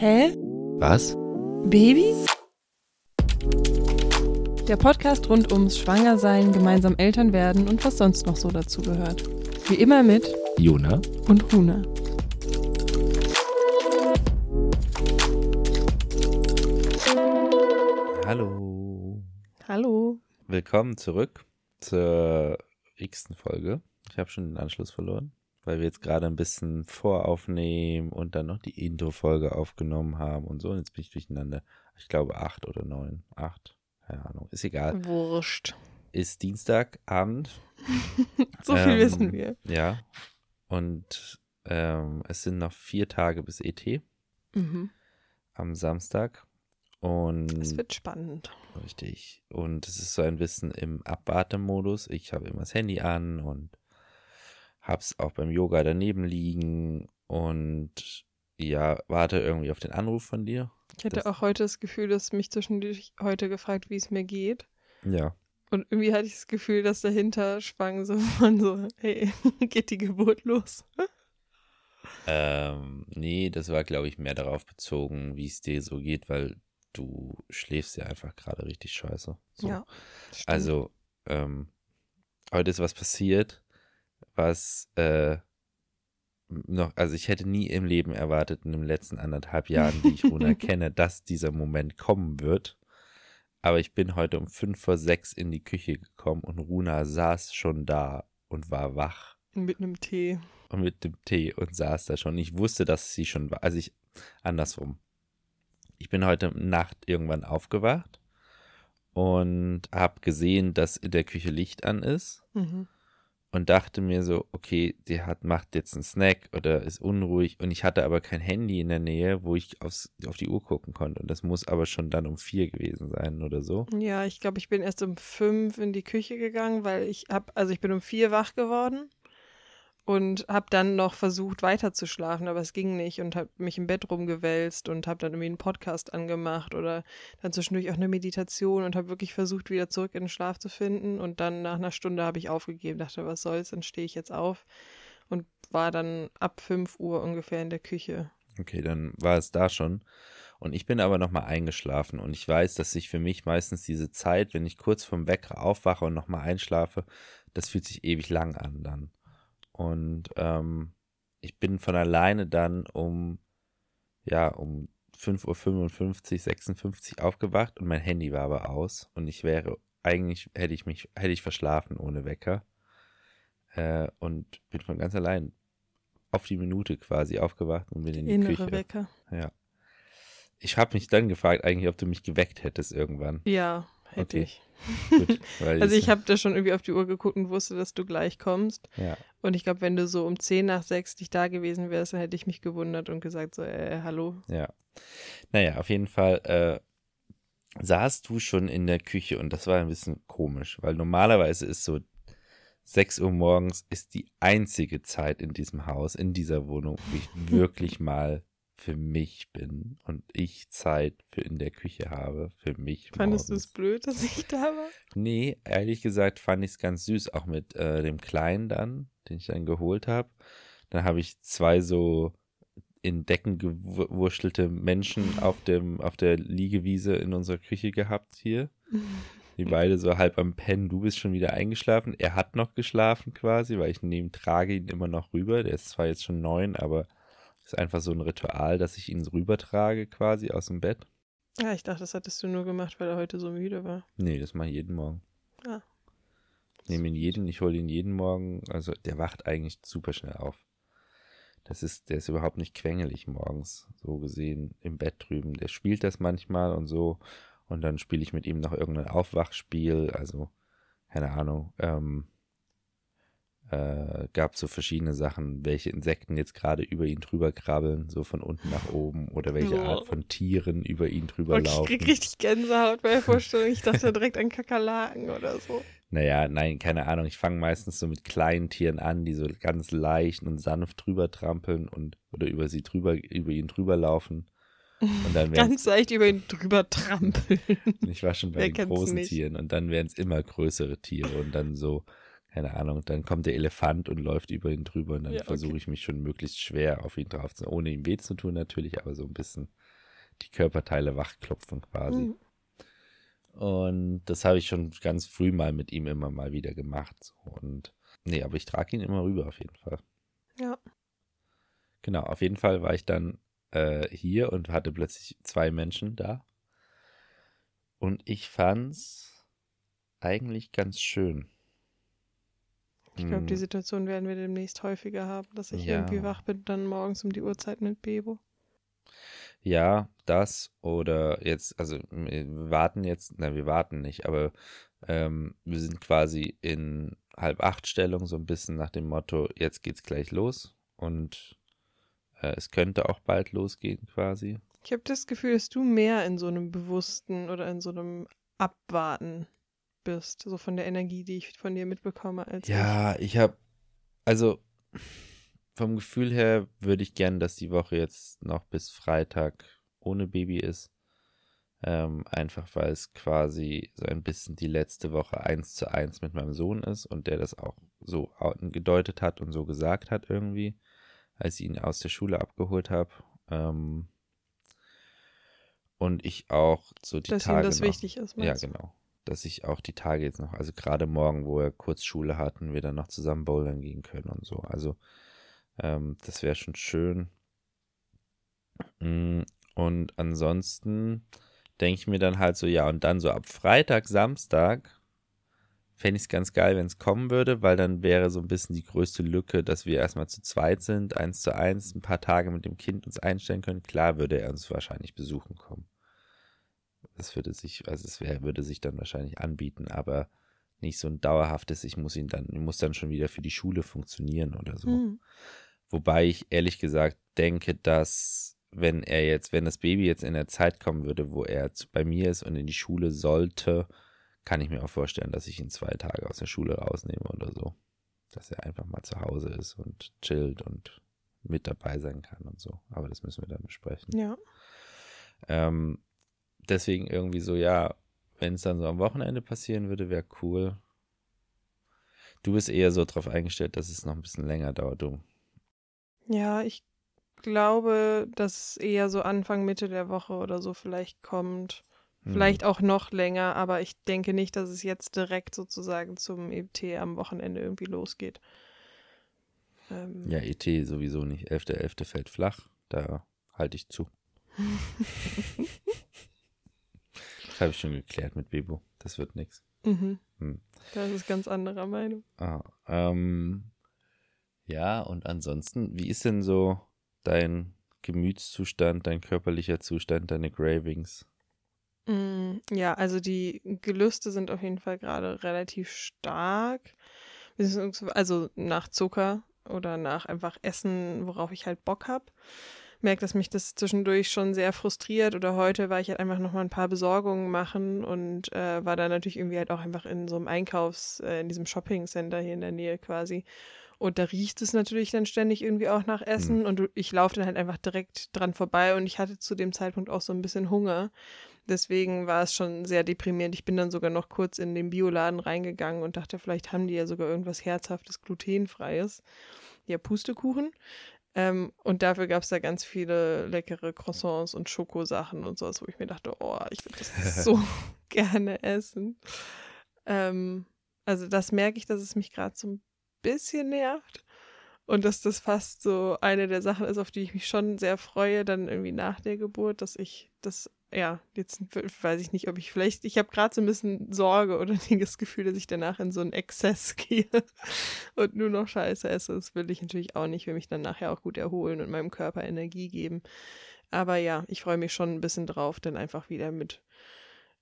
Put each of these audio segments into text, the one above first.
Hä? Was? Baby? Der Podcast rund ums Schwangersein, gemeinsam Eltern werden und was sonst noch so dazu gehört. Wie immer mit Jona? und Huna. Hallo. Hallo. Willkommen zurück zur x-ten Folge. Ich habe schon den Anschluss verloren, weil wir jetzt gerade ein bisschen voraufnehmen und dann noch die Intro-Folge aufgenommen haben und so. Und jetzt bin ich durcheinander. Ich glaube acht oder neun. Acht. Keine Ahnung. Ist egal. Wurscht. Ist Dienstagabend. So viel Ähm, wissen wir. Ja. Und ähm, es sind noch vier Tage bis ET Mhm. am Samstag. Und Es wird spannend. Richtig. Und es ist so ein bisschen im Abwartemodus. Ich habe immer das Handy an und hab's auch beim Yoga daneben liegen und ja, warte irgendwie auf den Anruf von dir. Ich hatte Das- auch heute das Gefühl, dass mich zwischendurch heute gefragt, wie es mir geht. Ja. Und irgendwie hatte ich das Gefühl, dass dahinter schwang so von so, hey, geht die Geburt los? Ähm, nee, das war, glaube ich, mehr darauf bezogen, wie es dir so geht, weil du schläfst ja einfach gerade richtig scheiße. So. Ja. stimmt. Also, ähm, heute ist was passiert, was äh, noch, also ich hätte nie im Leben erwartet, in den letzten anderthalb Jahren, die ich Runa kenne, dass dieser Moment kommen wird. Aber ich bin heute um fünf vor sechs in die Küche gekommen und Runa saß schon da und war wach mit einem Tee. und mit dem Tee und saß da schon. Ich wusste, dass sie schon war. Also ich, andersrum. Ich bin heute Nacht irgendwann aufgewacht und habe gesehen, dass in der Küche Licht an ist Mhm. Und dachte mir so, okay, die hat, macht jetzt einen Snack oder ist unruhig. Und ich hatte aber kein Handy in der Nähe, wo ich aufs, auf die Uhr gucken konnte. Und das muss aber schon dann um vier gewesen sein oder so. Ja, ich glaube, ich bin erst um fünf in die Küche gegangen, weil ich hab, also ich bin um vier wach geworden und habe dann noch versucht weiter zu schlafen, aber es ging nicht und habe mich im Bett rumgewälzt und habe dann irgendwie einen Podcast angemacht oder dann zwischendurch auch eine Meditation und habe wirklich versucht, wieder zurück in den Schlaf zu finden und dann nach einer Stunde habe ich aufgegeben, dachte, was soll's, dann stehe ich jetzt auf und war dann ab fünf Uhr ungefähr in der Küche. Okay, dann war es da schon. Und ich bin aber nochmal eingeschlafen und ich weiß, dass sich für mich meistens diese Zeit, wenn ich kurz vom Wecker aufwache und nochmal einschlafe, das fühlt sich ewig lang an dann. Und ähm, ich bin von alleine dann um, ja, um 5.55 Uhr, 56 aufgewacht und mein Handy war aber aus und ich wäre, eigentlich hätte ich mich, hätte ich verschlafen ohne Wecker. Äh, und bin von ganz allein auf die Minute quasi aufgewacht und bin in die Innere Küche. Wecker. Ja. Ich habe mich dann gefragt, eigentlich, ob du mich geweckt hättest irgendwann. Ja, hätte Okay. ich. Gut, Also ich habe da schon irgendwie auf die Uhr geguckt und wusste, dass du gleich kommst. Ja, Und ich glaube, wenn du so um 10 nach 6 nicht da gewesen wärst, dann hätte ich mich gewundert und gesagt so, äh, hallo. ja. Naja, auf jeden Fall äh, saßt du schon in der Küche und das war ein bisschen komisch, weil normalerweise ist so 6 Uhr morgens ist die einzige Zeit in diesem Haus, in dieser Wohnung, wo ich wirklich mal für mich bin und ich Zeit für in der Küche habe, für mich. Fandest du es blöd, dass ich da war? Nee, ehrlich gesagt fand ich es ganz süß, auch mit äh, dem Kleinen dann, den ich dann geholt habe. Dann habe ich zwei so in Decken gewurschelte Menschen auf, dem, auf der Liegewiese in unserer Küche gehabt hier. Die beide so halb am Pennen. Du bist schon wieder eingeschlafen. Er hat noch geschlafen quasi, weil ich neben trage ihn immer noch rüber. Der ist zwar jetzt schon neun, aber ist einfach so ein Ritual, dass ich ihn so rübertrage quasi aus dem Bett. Ja, ich dachte, das hattest du nur gemacht, weil er heute so müde war. Nee, das mache ich jeden Morgen. Ah. Ich nehme ihn jeden, ich hole ihn jeden Morgen. Also der wacht eigentlich super schnell auf. Das ist, der ist überhaupt nicht quengelig morgens, so gesehen, im Bett drüben. Der spielt das manchmal und so. Und dann spiele ich mit ihm noch irgendein Aufwachspiel. Also, keine Ahnung. Ähm, äh, gab so verschiedene Sachen, welche Insekten jetzt gerade über ihn drüber krabbeln, so von unten nach oben, oder welche Oh. Art von Tieren über ihn drüber ich laufen. krieg richtig Gänsehaut bei der Vorstellung. Ich dachte direkt an Kakerlaken oder so. Naja, nein, keine Ahnung. Ich fange meistens so mit kleinen Tieren an, die so ganz leicht und sanft drüber trampeln und oder über sie drüber, über ihn drüber laufen. Und dann Ganz leicht über ihn drüber trampeln. ich war schon bei Wer den großen nicht? Tieren und dann werden es immer größere Tiere und dann so, keine Ahnung, dann kommt der Elefant und läuft über ihn drüber und dann Ja, okay. versuche ich mich schon möglichst schwer auf ihn drauf zu, ohne ihm weh zu tun natürlich, aber so ein bisschen die Körperteile wachklopfen quasi. Mhm. Und das habe ich schon ganz früh mal mit ihm immer mal wieder gemacht. So. Und nee, aber ich trage ihn immer rüber auf jeden Fall. Ja. Genau, auf jeden Fall war ich dann äh, hier und hatte plötzlich zwei Menschen da. Und ich fand's eigentlich ganz schön. Ich glaube, die Hm, Situation werden wir demnächst häufiger haben, dass ich Ja. irgendwie wach bin, dann morgens um die Uhrzeit mit Bebo. Ja, das oder jetzt, also wir warten jetzt, na, wir warten nicht, aber ähm, wir sind quasi in halb acht Stellung, so ein bisschen nach dem Motto, jetzt geht's gleich los und äh, es könnte auch bald losgehen quasi. Ich habe das Gefühl, dass du mehr in so einem bewussten oder in so einem Abwarten bist, so von der Energie, die ich von dir mitbekomme, als Ja, ich habe, also vom Gefühl her würde ich gern, dass die Woche jetzt noch bis Freitag ohne Baby ist. Ähm, einfach weil es quasi so ein bisschen die letzte Woche eins zu eins mit meinem Sohn ist und der das auch so gedeutet hat und so gesagt hat irgendwie, als ich ihn aus der Schule abgeholt habe. Ähm, und ich auch so die dass Tage ihm das noch, wichtig ist. ja, genau. Dass ich auch die Tage jetzt noch, also gerade morgen, wo wir kurz Schule hatten, wir dann noch zusammen bouldern gehen können und so. Also, ähm, das wäre schon schön. Mm, Und ansonsten denke ich mir dann halt so, ja, und dann so ab Freitag, Samstag fände ich es ganz geil, wenn es kommen würde, weil dann wäre so ein bisschen die größte Lücke, dass wir erstmal zu zweit sind, eins zu eins, ein paar Tage mit dem Kind uns einstellen können. Klar würde er uns wahrscheinlich besuchen kommen. Das würde sich, also es wär, würde sich dann wahrscheinlich anbieten, aber nicht so ein dauerhaftes, ich muss ihn dann, ich muss dann schon wieder für die Schule funktionieren oder so. Hm. Wobei ich ehrlich gesagt denke, dass wenn er jetzt, wenn das Baby jetzt in der Zeit kommen würde, wo er bei mir ist und in die Schule sollte, kann ich mir auch vorstellen, dass ich ihn zwei Tage aus der Schule rausnehme oder so. Dass er einfach mal zu Hause ist und chillt und mit dabei sein kann und so. Aber das müssen wir dann besprechen. Ja. Ähm, deswegen irgendwie so, ja, wenn es dann so am Wochenende passieren würde, wäre cool. Du bist eher so drauf eingestellt, dass es noch ein bisschen länger dauert, du. Ja, ich glaube, dass es eher so Anfang, Mitte der Woche oder so vielleicht kommt. Hm. Vielleicht auch noch länger, aber ich denke nicht, dass es jetzt direkt sozusagen zum ET am Wochenende irgendwie losgeht. Ähm, Ja, ET sowieso nicht. 11.11. fällt flach. Da halte ich zu. habe ich schon geklärt mit Bebo. Das wird nichts. mhm. Hm. Das ist ganz anderer Meinung. Ah, ähm, ja, und ansonsten, wie ist denn so dein Gemütszustand, dein körperlicher Zustand, deine Gravings? Mm, Ja, also die Gelüste sind auf jeden Fall gerade relativ stark. Also nach Zucker oder nach einfach Essen, worauf ich halt Bock habe. Merke, dass mich das zwischendurch schon sehr frustriert. Oder heute war ich halt einfach nochmal ein paar Besorgungen machen und äh, war dann natürlich irgendwie halt auch einfach in so einem Einkaufs-, äh, in diesem Shopping-Center hier in der Nähe quasi. Und da riecht es natürlich dann ständig irgendwie auch nach Essen. Und du- ich laufe dann halt einfach direkt dran vorbei. Und ich hatte zu dem Zeitpunkt auch so ein bisschen Hunger. Deswegen war es schon sehr deprimierend. Ich bin dann sogar noch kurz in den Bioladen reingegangen und dachte, vielleicht haben die ja sogar irgendwas Herzhaftes, Glutenfreies. Ja, Pustekuchen. Ähm, und dafür gab es da ganz viele leckere Croissants und Schokosachen und sowas, wo ich mir dachte, oh, ich würde das so gerne essen. Ähm, also das merke ich, dass es mich gerade so ein bisschen nervt. Und dass das fast so eine der Sachen ist, auf die ich mich schon sehr freue, dann irgendwie nach der Geburt, dass ich das, ja, jetzt weiß ich nicht, ob ich vielleicht, ich habe gerade so ein bisschen Sorge oder das Gefühl, dass ich danach in so einen Exzess gehe und nur noch Scheiße esse. Das will ich natürlich auch nicht, will mich dann nachher auch gut erholen und meinem Körper Energie geben. Aber ja, ich freue mich schon ein bisschen drauf, dann einfach wieder mit,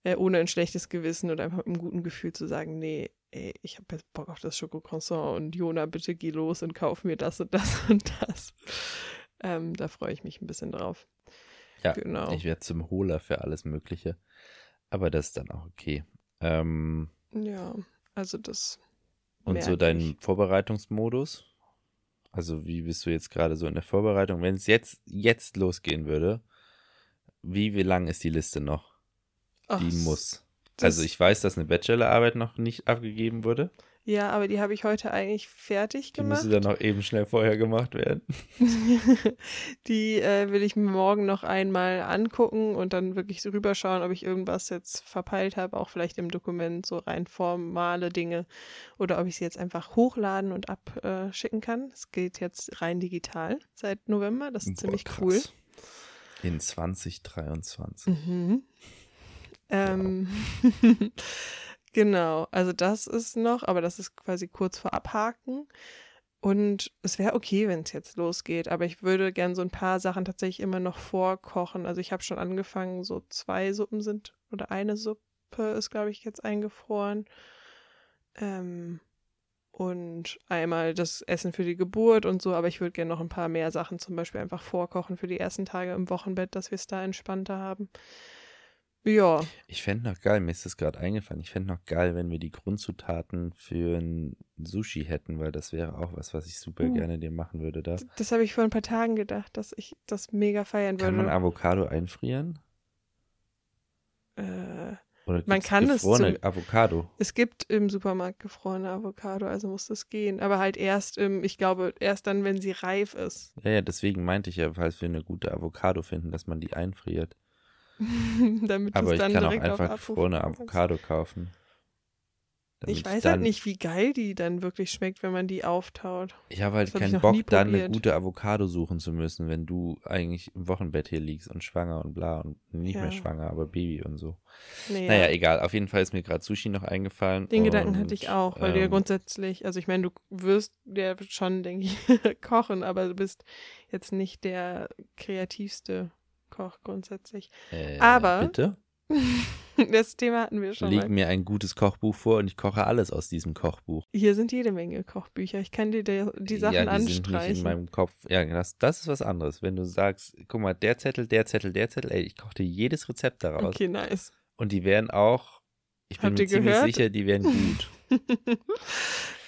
äh, ohne ein schlechtes Gewissen oder einfach mit einem guten Gefühl zu sagen, nee, ey, ich habe jetzt Bock auf das Schokocroissant und Jona, bitte geh los und kauf mir das und das und das. Ähm, da freue ich mich ein bisschen drauf. Ja, Genau. ich werde zum Holer für alles Mögliche. Aber das ist dann auch okay. Ähm, Ja, also das. und so dein ich. Vorbereitungsmodus? Also wie bist du jetzt gerade so in der Vorbereitung? Wenn es jetzt, jetzt losgehen würde, wie, wie lang ist die Liste noch? Ach, Die muss. Also ich weiß, dass eine Bachelorarbeit noch nicht abgegeben wurde. Ja, aber die habe ich heute eigentlich fertig Die gemacht. müsste dann noch eben schnell vorher gemacht werden. die äh, will ich mir morgen noch einmal angucken und dann wirklich so rüberschauen, ob ich irgendwas jetzt verpeilt habe, auch vielleicht im Dokument, so rein formale Dinge. Oder ob ich sie jetzt einfach hochladen und abschicken kann. Es geht jetzt rein digital seit November. Das ist Boah, ziemlich krass. cool. In 2023. Mhm. Ähm, genau, also das ist noch, aber das ist quasi kurz vor Abhaken. Und es wäre okay, wenn es jetzt losgeht, aber ich würde gern so ein paar Sachen tatsächlich immer noch vorkochen. Also ich habe schon angefangen, so zwei Suppen sind oder eine Suppe ist, glaube ich, jetzt eingefroren. Ähm, und einmal das Essen für die Geburt und so, aber ich würde gerne noch ein paar mehr Sachen zum Beispiel einfach vorkochen für die ersten Tage im Wochenbett, dass wir es da entspannter haben. Ja, Ich fände noch geil, mir ist das gerade eingefallen, ich fände noch geil, wenn wir die Grundzutaten für ein Sushi hätten, weil das wäre auch was, was ich super Uh. gerne dir machen würde da. das habe ich vor ein paar Tagen gedacht, dass ich das mega feiern Kann man würde. Avocado einfrieren? Äh, Oder Man kann es gefrorene zum- Avocado? es gibt im Supermarkt gefrorene Avocado, also muss das gehen. Aber halt erst im, ich glaube, erst dann, wenn sie reif ist. Ja, ja, deswegen meinte ich ja, falls wir eine gute Avocado finden, dass man die einfriert. Damit Aber ich dann kann auch direkt auf einfach kannst. Avocado kaufen. Ich weiß dann, halt nicht, wie geil die dann wirklich schmeckt, wenn man die auftaut. Ich habe halt Das hab ich keinen nie Bock, dann eine gute Avocado suchen zu müssen, wenn du eigentlich im Wochenbett hier liegst und schwanger und bla und nicht mehr Ja. schwanger, aber Baby und so. Nee, Naja, egal. Auf jeden Fall ist mir gerade Sushi noch eingefallen. Den Gedanken und, hatte ich auch, weil du ja ähm, grundsätzlich, also ich meine, du wirst ja schon, denke ich, kochen, aber du bist jetzt nicht der kreativste Koch grundsätzlich. äh, aber- Bitte? Das Thema hatten wir schon Leg mal. mir ein gutes Kochbuch vor und ich koche alles aus diesem Kochbuch. Hier sind jede Menge Kochbücher. Ich kann dir die, die Sachen ja, die sind nicht in anstreichen. meinem Kopf. Ja, das, das ist was anderes. Wenn du sagst, guck mal, der Zettel, der Zettel, derZettel, ey, ich koche dir jedes Rezept daraus. okay, nice. Und die wären auch, ich bin Habt mir ziemlich gehört? sicher, die wären gut.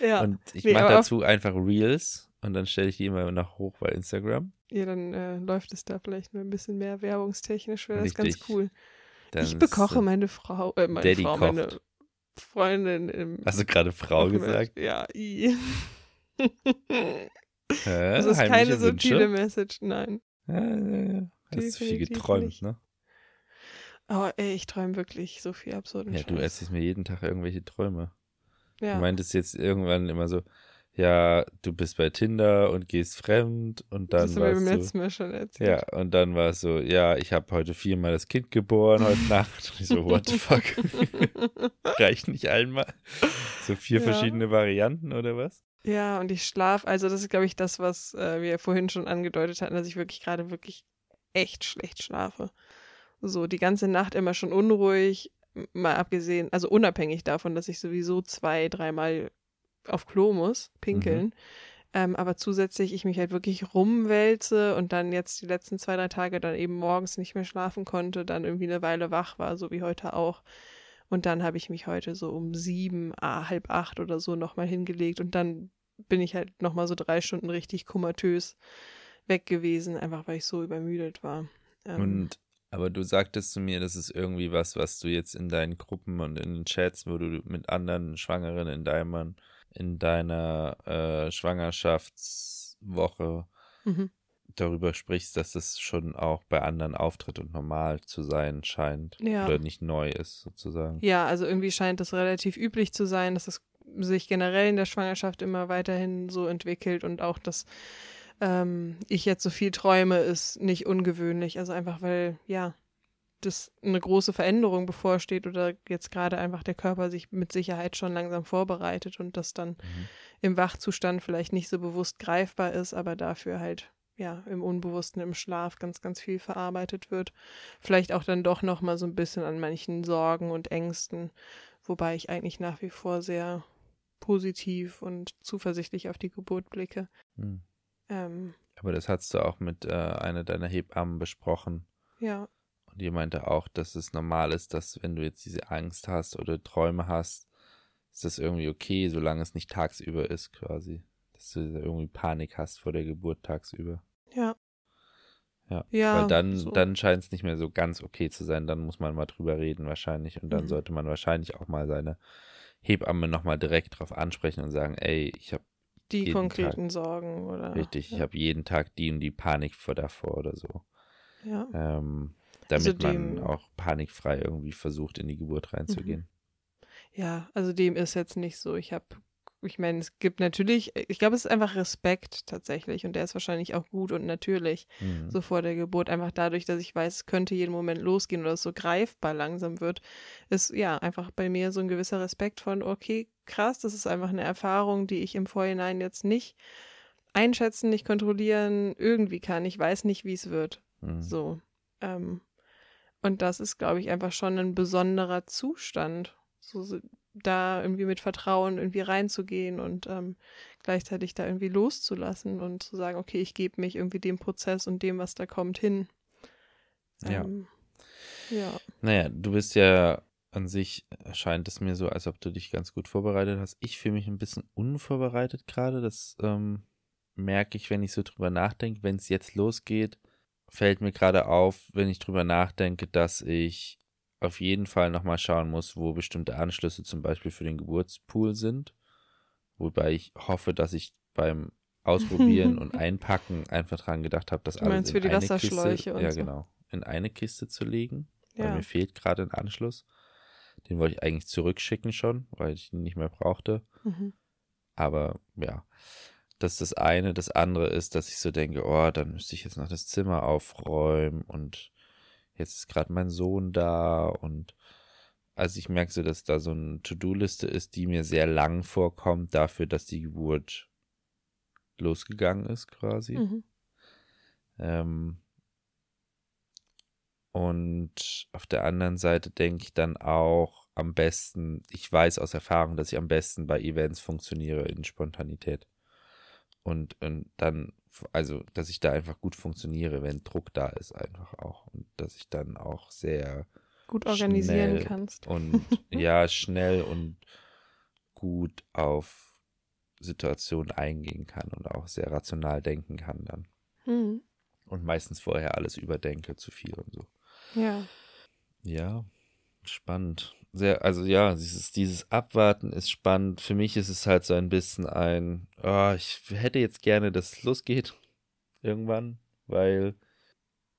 ja. Und ich Nee, mache dazu einfach Reels und dann stelle ich die immer noch hoch bei Instagram. ja, dann äh, läuft es da vielleicht mal ein bisschen mehr werbungstechnisch, wäre das ganz cool. Dann ich bekoche meine Frau, äh, meine Daddy Frau, kocht. meine Freundin im Hast du gerade Frau gesagt? Ja, i. Hä? Das ist keine subtile Message, nein. Ja, ja, ja. Hast du viel geträumt, nicht. ne? Oh, ey, ich träume wirklich so viel absurden Ja, du Scheiß. erzählst mir jeden Tag irgendwelche Träume. Ja. Du meintest jetzt irgendwann immer so, ja, du bist bei Tinder und gehst fremd und dann das warst du, letzten Mal schon erzählt. ja, und dann war es so, ja, ich habe heute viermal das Kind geboren heute Nacht. Und ich so, what the fuck? Reicht nicht einmal? So vier Ja. verschiedene Varianten oder was? Ja, und ich schlafe, also das ist, glaube ich, das, was äh, wir vorhin schon angedeutet hatten, dass ich wirklich gerade wirklich echt schlecht schlafe. So die ganze Nacht immer schon unruhig, mal abgesehen, also unabhängig davon, dass ich sowieso zwei, dreimal auf Klo muss, pinkeln. Ähm, aber zusätzlich ich mich halt wirklich rumwälze und dann jetzt die letzten zwei, drei Tage dann eben morgens nicht mehr schlafen konnte, dann irgendwie eine Weile wach war, so wie heute auch. Und dann habe ich mich heute so um sieben, ah, halb acht oder so nochmal hingelegt und dann bin ich halt nochmal so drei Stunden richtig komatös weg gewesen, einfach weil ich so übermüdet war. Ähm, Und aber du sagtest zu mir, das ist irgendwie was, was du jetzt in deinen Gruppen und in den Chats, wo du mit anderen Schwangeren in deinem, in deiner äh, Schwangerschaftswoche mhm. darüber sprichst, dass das schon auch bei anderen auftritt und normal zu sein scheint. Ja. Oder nicht neu ist, sozusagen. Ja, also irgendwie scheint es relativ üblich zu sein, dass es sich generell in der Schwangerschaft immer weiterhin so entwickelt und auch, dass ähm, ich jetzt so viel träume, ist nicht ungewöhnlich. Also einfach, weil, ja, das eine große Veränderung bevorsteht oder jetzt gerade einfach der Körper sich mit Sicherheit schon langsam vorbereitet und das dann Mhm. im Wachzustand vielleicht nicht so bewusst greifbar ist, aber dafür halt ja im Unbewussten im Schlaf ganz ganz viel verarbeitet wird. Vielleicht auch dann doch noch mal so ein bisschen an manchen Sorgen und Ängsten, wobei ich eigentlich nach wie vor sehr positiv und zuversichtlich auf die Geburt blicke. Hm. Ähm, Aber das hast du auch mit äh, einer deiner Hebammen besprochen. ja, die meinte auch, dass es normal ist, dass wenn du jetzt diese Angst hast oder Träume hast, ist das irgendwie okay, solange es nicht tagsüber ist quasi. Dass du irgendwie Panik hast vor der Geburt tagsüber. ja. Ja. Ja, Weil dann, so. dann scheint es nicht mehr so ganz okay zu sein. Dann muss man mal drüber reden wahrscheinlich. Und dann Mhm. sollte man wahrscheinlich auch mal seine Hebamme nochmal direkt drauf ansprechen und sagen, ey, ich habe Die konkreten Tag, Sorgen oder. richtig, ich ja. habe jeden Tag die und die Panik vor davor oder so. Ja. Ähm, Also damit man dem- auch panikfrei irgendwie versucht, in die Geburt reinzugehen. Ja, also dem ist jetzt nicht so. Ich habe, ich meine, es gibt natürlich, ich glaube, es ist einfach Respekt tatsächlich und der ist wahrscheinlich auch gut und natürlich Mhm. so vor der Geburt. Einfach dadurch, dass ich weiß, es könnte jeden Moment losgehen oder es so greifbar langsam wird, ist ja einfach bei mir so ein gewisser Respekt von, okay, krass, das ist einfach eine Erfahrung, die ich im Vorhinein jetzt nicht einschätzen, nicht kontrollieren, irgendwie kann. Ich weiß nicht, wie es wird. Mhm. So. Ähm, und das ist, glaube ich, einfach schon ein besonderer Zustand. So, da irgendwie mit Vertrauen irgendwie reinzugehen und ähm, gleichzeitig da irgendwie loszulassen und zu sagen, okay, ich gebe mich irgendwie dem Prozess und dem, was da kommt, hin. Ja. Ähm, ja. Naja, du bist ja an sich, scheint es mir so, als ob du dich ganz gut vorbereitet hast. Ich fühle mich ein bisschen unvorbereitet gerade. Das ähm, merke ich, wenn ich so drüber nachdenke. Wenn es jetzt losgeht, fällt mir gerade auf, wenn ich drüber nachdenke, dass ich auf jeden Fall nochmal schauen muss, wo bestimmte Anschlüsse zum Beispiel für den Geburtspool sind. Wobei ich hoffe, dass ich beim Ausprobieren und Einpacken einfach dran gedacht habe, das Du alles in für die eine Wasserschläuche Kiste, und ja so. genau, in eine Kiste zu legen. Weil Ja. mir fehlt gerade ein Anschluss. Den wollte ich eigentlich zurückschicken schon, weil ich ihn nicht mehr brauchte. Mhm. Aber ja, das ist das eine. Das andere ist, dass ich so denke, oh, dann müsste ich jetzt noch das Zimmer aufräumen und jetzt ist gerade mein Sohn da und also ich merke so, dass da so eine To-Do-Liste ist, die mir sehr lang vorkommt dafür, dass die Geburt losgegangen ist quasi. Mhm. Ähm, und auf der anderen Seite denke ich dann auch am besten, ich weiß aus Erfahrung, dass ich am besten bei Events funktioniere in Spontanität. Und, und dann, also, dass ich da einfach gut funktioniere, wenn Druck da ist, einfach auch. Und dass ich dann auch sehr Gut organisieren kannst. und ja, schnell und gut auf Situationen eingehen kann und auch sehr rational denken kann dann. Mhm. Und meistens vorher alles überdenke, zu viel und so. Ja. Ja, spannend. Sehr, also ja, dieses, dieses Abwarten ist spannend. Für mich ist es halt so ein bisschen ein, ah, ich hätte jetzt gerne, dass es losgeht. Irgendwann, weil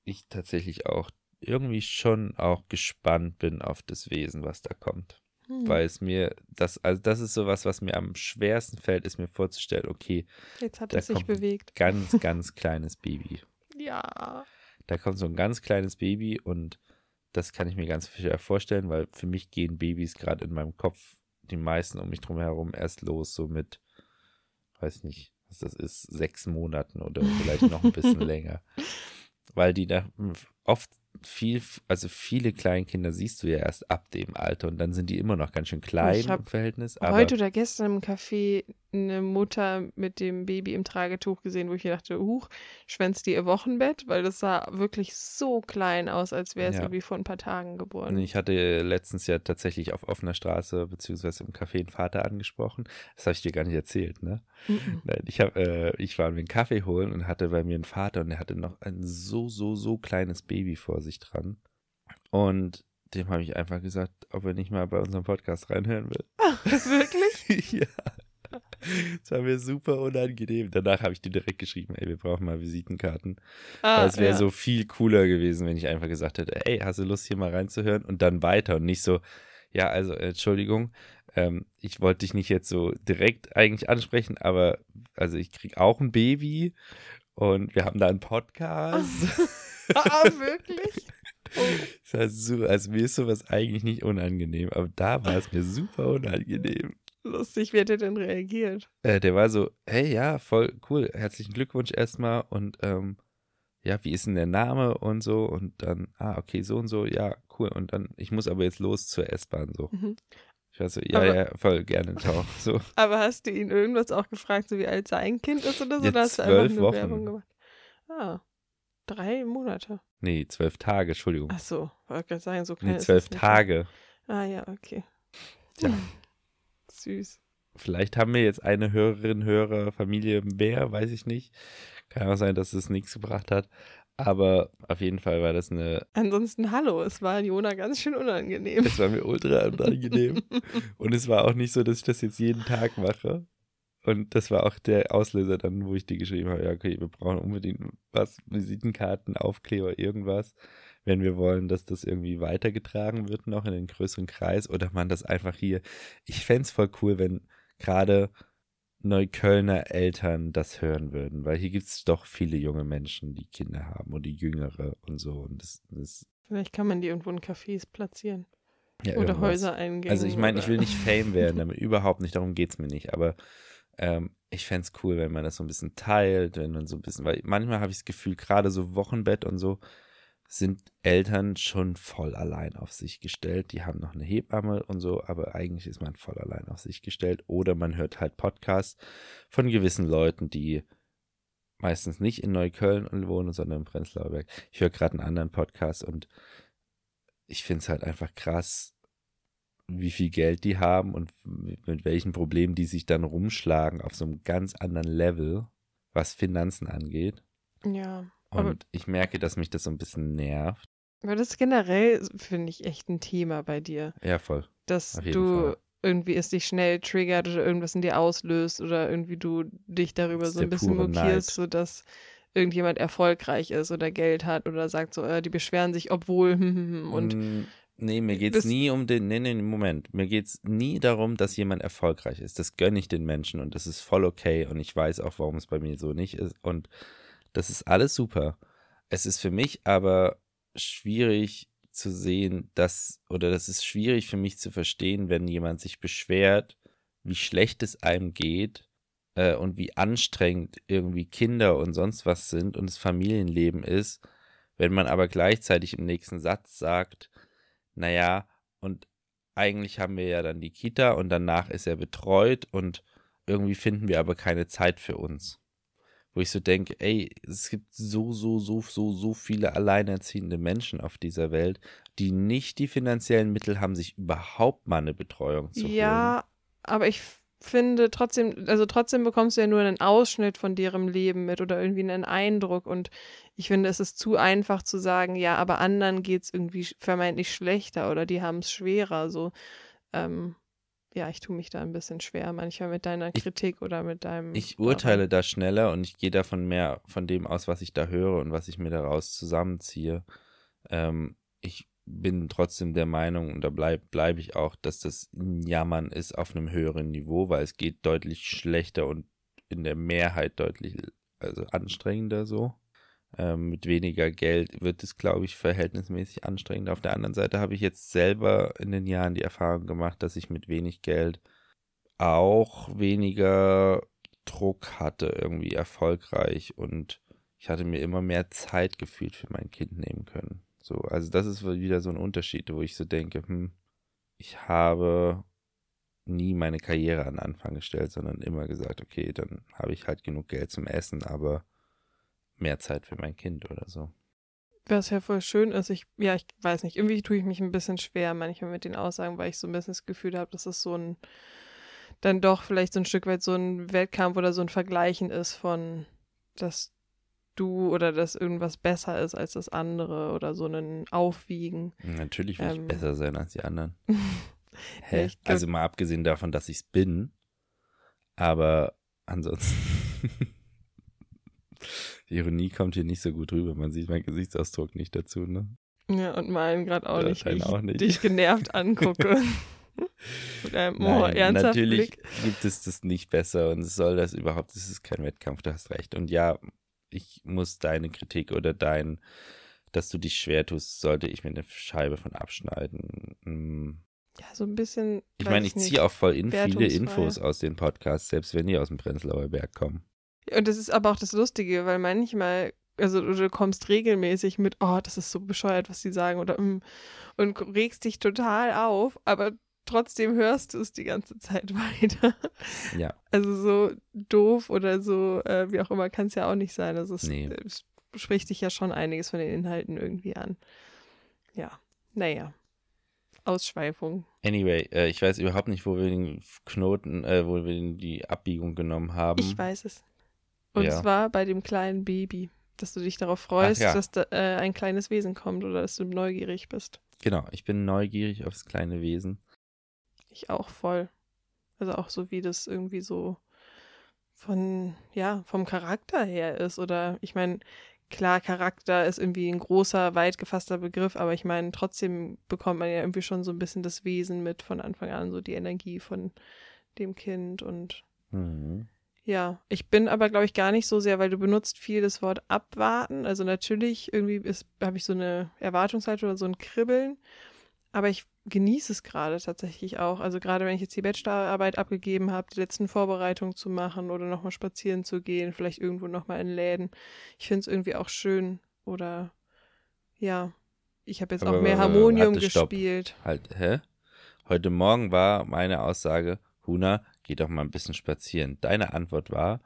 ich tatsächlich auch irgendwie schon auch gespannt bin auf das Wesen, was da kommt. Mhm. Weil es mir, das, also das ist sowas, was mir am schwersten fällt, ist mir vorzustellen, okay, Jetzt hat es sich bewegt. ganz, ganz kleines Baby. Ja. Da kommt so ein ganz kleines Baby und das kann ich mir ganz schwer vorstellen, weil für mich gehen Babys gerade in meinem Kopf, die meisten um mich drum herum, erst los, so mit, weiß nicht, was das ist, sechs Monaten oder vielleicht noch ein bisschen länger. Weil die da oft viel, also viele Kleinkinder siehst du ja erst ab dem Alter und dann sind die immer noch ganz schön klein Ich hab im Verhältnis. Heute oder gestern im Café eine Mutter mit dem Baby im Tragetuch gesehen, wo ich mir dachte, huch, schwänzt die ihr Wochenbett? Weil das sah wirklich so klein aus, als wäre es Ja. irgendwie vor ein paar Tagen geboren. Ich hatte letztens ja tatsächlich auf offener Straße beziehungsweise im Café einen Vater angesprochen. Das habe ich dir gar nicht erzählt, ne? Mhm. Nein, ich habe, äh, ich war mir einen Kaffee holen und hatte bei mir einen Vater und der hatte noch ein so, so, so kleines Baby vor sich dran. Und dem habe ich einfach gesagt, ob er nicht mal bei unserem Podcast reinhören will. Wirklich? ja. Das war mir super unangenehm. Danach habe ich dir direkt geschrieben, ey, wir brauchen mal Visitenkarten. Ah, es wäre ja. so viel cooler gewesen, wenn ich einfach gesagt hätte, ey, hast du Lust hier mal reinzuhören? Und dann weiter und nicht so, ja, also, Entschuldigung, ähm, ich wollte dich nicht jetzt so direkt eigentlich ansprechen, aber also ich krieg auch ein Baby und wir haben da einen Podcast. Ah, wirklich? Oh. Das heißt so, also mir ist sowas eigentlich nicht unangenehm, aber da war es mir super unangenehm. Lustig, wie hat er denn reagiert? Äh, der war so, hey, ja, voll cool, herzlichen Glückwunsch erstmal und ähm, ja, wie ist denn der Name und so und dann, ah, okay, so und so, ja, cool und dann, ich muss aber jetzt los zur S-Bahn so. Mhm. Ich war so, ja, Aber- ja, voll gerne, ciao. So, Aber hast du ihn irgendwas auch gefragt, so wie alt sein Kind ist oder so? Ja, oder hast du einfach nur Wochen. Werbung gemacht? Ah, drei Monate. nee, zwölf Tage, Entschuldigung. Ach so, wollte gerade sagen, so klein Nee, zwölf nicht. Tage. Ah ja, okay. Ja. Süß. Vielleicht haben wir jetzt eine Hörerin, Hörer, Familie mehr, weiß ich nicht. Kann auch sein, dass es nichts gebracht hat. Aber auf jeden Fall war das eine. Ansonsten, hallo, es war Jona ganz schön unangenehm. Es war mir ultra unangenehm. Und es war auch nicht so, dass ich das jetzt jeden Tag mache. Und das war auch der Auslöser dann, wo ich dir geschrieben habe, ja, okay, wir brauchen unbedingt was, Visitenkarten, Aufkleber, irgendwas, wenn wir wollen, dass das irgendwie weitergetragen wird noch in den größeren Kreis oder man das einfach hier. Ich fände es voll cool, wenn gerade Neuköllner Eltern das hören würden, weil hier gibt es doch viele junge Menschen, die Kinder haben und die Jüngere und so. Und das, das Vielleicht kann man die irgendwo in Cafés platzieren. ja, oder irgendwas. Häuser eingehen. Also ich meine, ich will nicht Fame werden, damit überhaupt nicht, darum geht es mir nicht, aber ähm, ich fände es cool, wenn man das so ein bisschen teilt, wenn man so ein bisschen, weil manchmal habe ich das Gefühl, gerade so Wochenbett und so, sind Eltern schon voll allein auf sich gestellt. Die haben noch eine Hebamme und so, aber eigentlich ist man voll allein auf sich gestellt. Oder man hört halt Podcasts von gewissen Leuten, die meistens nicht in Neukölln wohnen, sondern im Prenzlauer Berg. Ich höre gerade einen anderen Podcast und ich finde es halt einfach krass, wie viel Geld die haben und mit welchen Problemen die sich dann rumschlagen auf so einem ganz anderen Level, was Finanzen angeht. Ja. Aber, Und ich merke, dass mich das so ein bisschen nervt. aber das generell, finde ich, echt ein Thema bei dir. Ja, voll. Dass du Fall. irgendwie es dich schnell triggert oder irgendwas in dir auslöst oder irgendwie du dich darüber so ein bisschen mokierst, sodass irgendjemand erfolgreich ist oder Geld hat oder sagt so, äh, die beschweren sich, obwohl hm, hm, hm, und Mm, nee, mir geht das- es nie um den, nee, nee, Moment, mir geht es nie darum, dass jemand erfolgreich ist. Das gönne ich den Menschen und das ist voll okay und ich weiß auch, warum es bei mir so nicht ist und das ist alles super. Es ist für mich aber schwierig zu sehen, dass, oder das ist schwierig für mich zu verstehen, wenn jemand sich beschwert, wie schlecht es einem geht äh, und wie anstrengend irgendwie Kinder und sonst was sind und das Familienleben ist, wenn man aber gleichzeitig im nächsten Satz sagt, naja, und eigentlich haben wir ja dann die Kita und danach ist er betreut und irgendwie finden wir aber keine Zeit für uns. Wo ich so denke, ey, es gibt so, so, so, so, so viele alleinerziehende Menschen auf dieser Welt, die nicht die finanziellen Mittel haben, sich überhaupt mal eine Betreuung zu holen. ja, aber ich finde trotzdem, also trotzdem bekommst du ja nur einen Ausschnitt von deren Leben mit oder irgendwie einen Eindruck und ich finde, es ist zu einfach zu sagen, ja, aber anderen geht es irgendwie vermeintlich schlechter oder die haben es schwerer, so, ähm, ja, ich tue mich da ein bisschen schwer manchmal mit deiner Ich- Kritik oder mit deinem. Ich urteile da schneller und ich gehe davon mehr von dem aus, was ich da höre und was ich mir daraus zusammenziehe. Ähm, ich bin trotzdem der Meinung, und da bleibe bleib ich auch, dass das ein Jammern ist auf einem höheren Niveau, weil es geht deutlich schlechter und in der Mehrheit deutlich also anstrengender so. Ähm, mit weniger Geld wird es, glaube ich, verhältnismäßig anstrengender. Auf der anderen Seite habe ich jetzt selber in den Jahren die Erfahrung gemacht, dass ich mit wenig Geld auch weniger Druck hatte, irgendwie erfolgreich und ich hatte mir immer mehr Zeit gefühlt für mein Kind nehmen können. So, also das ist wieder so ein Unterschied, wo ich so denke, hm, ich habe nie meine Karriere an den Anfang gestellt, sondern immer gesagt, okay, dann habe ich halt genug Geld zum Essen, aber mehr Zeit für mein Kind oder so. Was ja voll schön ist, ich, ja, ich weiß nicht, irgendwie tue ich mich ein bisschen schwer manchmal mit den Aussagen, weil ich so ein bisschen das Gefühl habe, dass es so ein, dann doch vielleicht so ein Stück weit so ein Wettkampf oder so ein Vergleichen ist von, dass du oder dass irgendwas besser ist als das andere oder so ein Aufwiegen. Natürlich will Ähm. ich besser sein als die anderen. Hä? glaub- also mal abgesehen davon, dass ich es bin, aber ansonsten. Die Ironie kommt hier nicht so gut rüber. Man sieht meinen Gesichtsausdruck nicht dazu, ne? Ja, und meinen gerade auch nicht, ich auch nicht. dich genervt angucke. Mit einem oh, Nein, ernsthaft natürlich Blick. gibt es das nicht besser und es soll das überhaupt, es ist kein Wettkampf, du hast recht. Und ja, ich muss deine Kritik oder dein, dass du dich schwer tust, sollte ich mir eine Scheibe von abschneiden. Hm. Ja, so ein bisschen. Ich meine, ich nicht. ziehe auch voll in viele. Infos aus den Podcasts, selbst wenn die aus dem Prenzlauer Berg kommen. Und das ist aber auch das Lustige, weil manchmal, also du, kommst regelmäßig mit, oh, das ist so bescheuert, was die sagen, oder mm, und regst dich total auf, aber trotzdem hörst du es die ganze Zeit weiter. Ja. Also so doof oder so, äh, wie auch immer, kann es ja auch nicht sein. Also es, Nee. es spricht dich ja schon einiges von den Inhalten irgendwie an. Ja, naja. Ausschweifung. Anyway, äh, ich weiß überhaupt nicht, wo wir den Knoten, äh, wo wir den, die Abbiegung genommen haben. Ich weiß es. Und Ja. zwar bei dem kleinen Baby. dass du dich darauf freust, ja. dass da, äh, ein kleines Wesen kommt oder dass du neugierig bist. Genau, ich bin neugierig aufs kleine Wesen. Ich auch voll. Also auch so, wie das irgendwie so von, ja, vom Charakter her ist. Oder ich meine, klar, Charakter ist irgendwie ein großer, weit gefasster Begriff, aber ich meine, trotzdem bekommt man ja irgendwie schon so ein bisschen das Wesen mit von Anfang an, so die Energie von dem Kind und Mhm. Ja, ich bin aber, glaube ich, gar nicht so sehr, weil du benutzt viel das Wort abwarten. Also natürlich irgendwie habe ich so eine Erwartungshaltung oder so ein Kribbeln, aber ich genieße es gerade tatsächlich auch. Also gerade wenn ich jetzt die Bachelorarbeit abgegeben habe, die letzten Vorbereitungen zu machen oder nochmal spazieren zu gehen, vielleicht irgendwo nochmal in Läden. Ich finde es irgendwie auch schön. Oder ja, ich habe jetzt Aber auch mehr Harmonium warte, stopp. gespielt. Halt, hä? Heute Morgen war meine Aussage, Huna, geh doch mal ein bisschen spazieren. Deine Antwort war,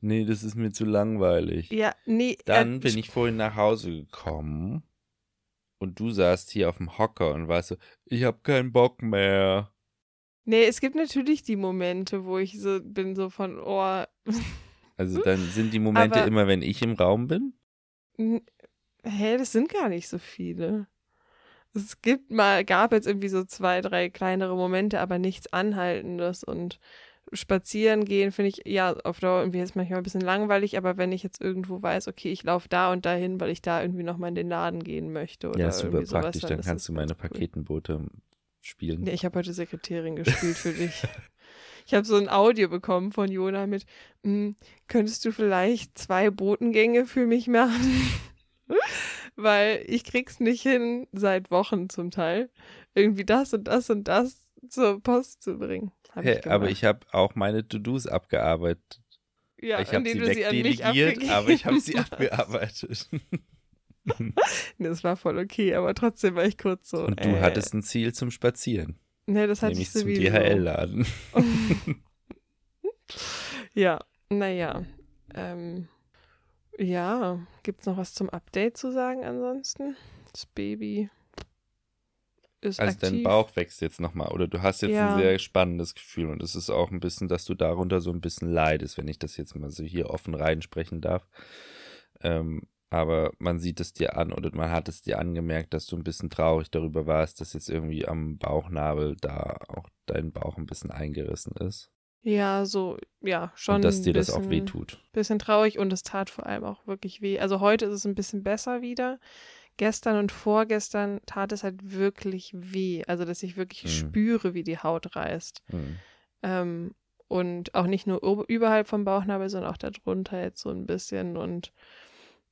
nee, das ist mir zu langweilig. Ja, nee. Dann äh, bin ich vorhin nach Hause gekommen und du saßt hier auf dem Hocker und warst so, ich hab keinen Bock mehr. Nee, es gibt natürlich die Momente, wo ich so bin, so von, oh, Also dann sind die Momente Aber- immer, wenn ich im Raum bin. hä, das sind gar nicht so viele. Es gibt mal, gab jetzt irgendwie so zwei, drei kleinere Momente, aber nichts Anhaltendes und spazieren gehen finde ich, ja, auf Dauer irgendwie ist manchmal ein bisschen langweilig, aber wenn ich jetzt irgendwo weiß, okay, ich laufe da und dahin, weil ich da irgendwie nochmal in den Laden gehen möchte oder ja, super irgendwie sowas, praktisch. Dann ist kannst du meine cool. Paketenboote spielen. Ja, ich habe heute Sekretärin gespielt für dich. Ich habe so ein Audio bekommen von Jona mit, "Mm, könntest du vielleicht zwei Botengänge für mich machen? Weil ich krieg's nicht hin, seit Wochen zum Teil, irgendwie das und das und das zur Post zu bringen. Hey, aber gemacht. ich habe auch meine To-Dos abgearbeitet. ja, ich habe sie wegdelegiert, aber ich habe sie abgearbeitet. Das war voll okay, aber trotzdem war ich kurz so. Und du äh, hattest ein Ziel zum Spazieren, Nee, das hatte ich zum sowieso. DHL-Laden. Ja, naja. Ähm, ja, gibt's noch was zum Update zu sagen ansonsten? Das Baby ist Also dein aktiv. Bauch wächst jetzt nochmal oder du hast jetzt Ja. ein sehr spannendes Gefühl und es ist auch ein bisschen, dass du darunter so ein bisschen leidest, wenn ich das jetzt mal so hier offen reinsprechen darf. Ähm, aber man sieht es dir an oder man hat es dir angemerkt, dass du ein bisschen traurig darüber warst, dass jetzt irgendwie am Bauchnabel da auch dein Bauch ein bisschen eingerissen ist Ja, so, ja, schon. und dass dir ein das auch bisschen- wehtut. Bisschen traurig und es tat vor allem auch wirklich weh. Also heute ist es ein bisschen besser wieder. Gestern und vorgestern tat es halt wirklich weh. Also, dass ich wirklich Mhm. spüre, wie die Haut reißt. Hm. Ähm, und auch nicht nur überhalb vom Bauchnabel, sondern auch darunter jetzt so ein bisschen. Und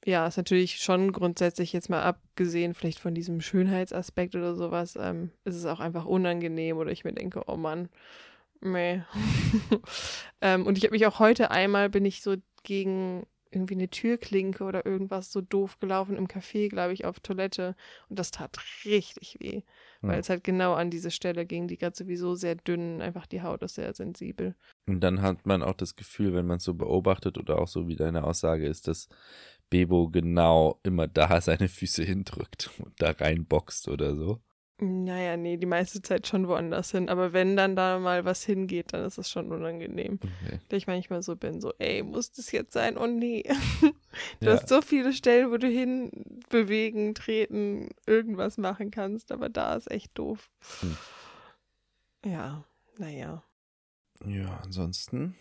ja, ist natürlich schon grundsätzlich jetzt mal abgesehen, vielleicht von diesem Schönheitsaspekt oder sowas, ähm, ist es auch einfach unangenehm oder ich mir denke, oh Mann, meh. ähm, und ich habe mich auch heute einmal, bin ich so gegen irgendwie eine Türklinke oder irgendwas so doof gelaufen im Café, glaube ich, auf Toilette. Und das tat richtig weh, weil Ja. es halt genau an diese Stelle ging, die gerade sowieso sehr dünn, einfach die Haut ist sehr sensibel. Und dann hat man auch das Gefühl, wenn man es so beobachtet oder auch so wie deine Aussage ist, dass Bebo genau immer da seine Füße hindrückt und da reinboxt oder so. Naja, nee, die meiste Zeit schon woanders hin. Aber wenn dann da mal was hingeht, dann ist es schon unangenehm. Okay. Da ich manchmal so bin, so, ey, muss das jetzt sein? Oh nee. Du Ja. hast so viele Stellen, wo du hin bewegen, treten, irgendwas machen kannst, aber da ist echt doof. Hm. Ja, naja. Ja, ansonsten.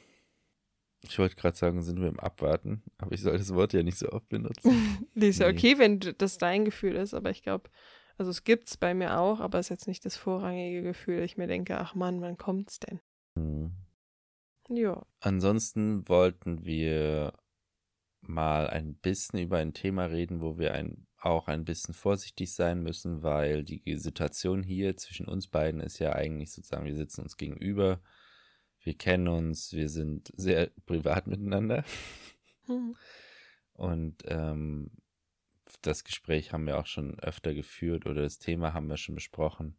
Ich wollte gerade sagen, sind wir im Abwarten, aber ich soll das Wort ja nicht so oft benutzen. Die ist ja Nee. okay, wenn das dein Gefühl ist, aber ich glaube, also es gibt's bei mir auch, aber es ist jetzt nicht das vorrangige Gefühl. Ich mir denke, ach Mann, wann kommt's denn? Hm. Ja. Ansonsten wollten wir mal ein bisschen über ein Thema reden, wo wir ein, auch ein bisschen vorsichtig sein müssen, weil die Situation hier zwischen uns beiden ist ja eigentlich sozusagen, wir sitzen uns gegenüber, wir kennen uns, wir sind sehr privat miteinander Hm. und ähm, das Gespräch haben wir auch schon öfter geführt oder das Thema haben wir schon besprochen.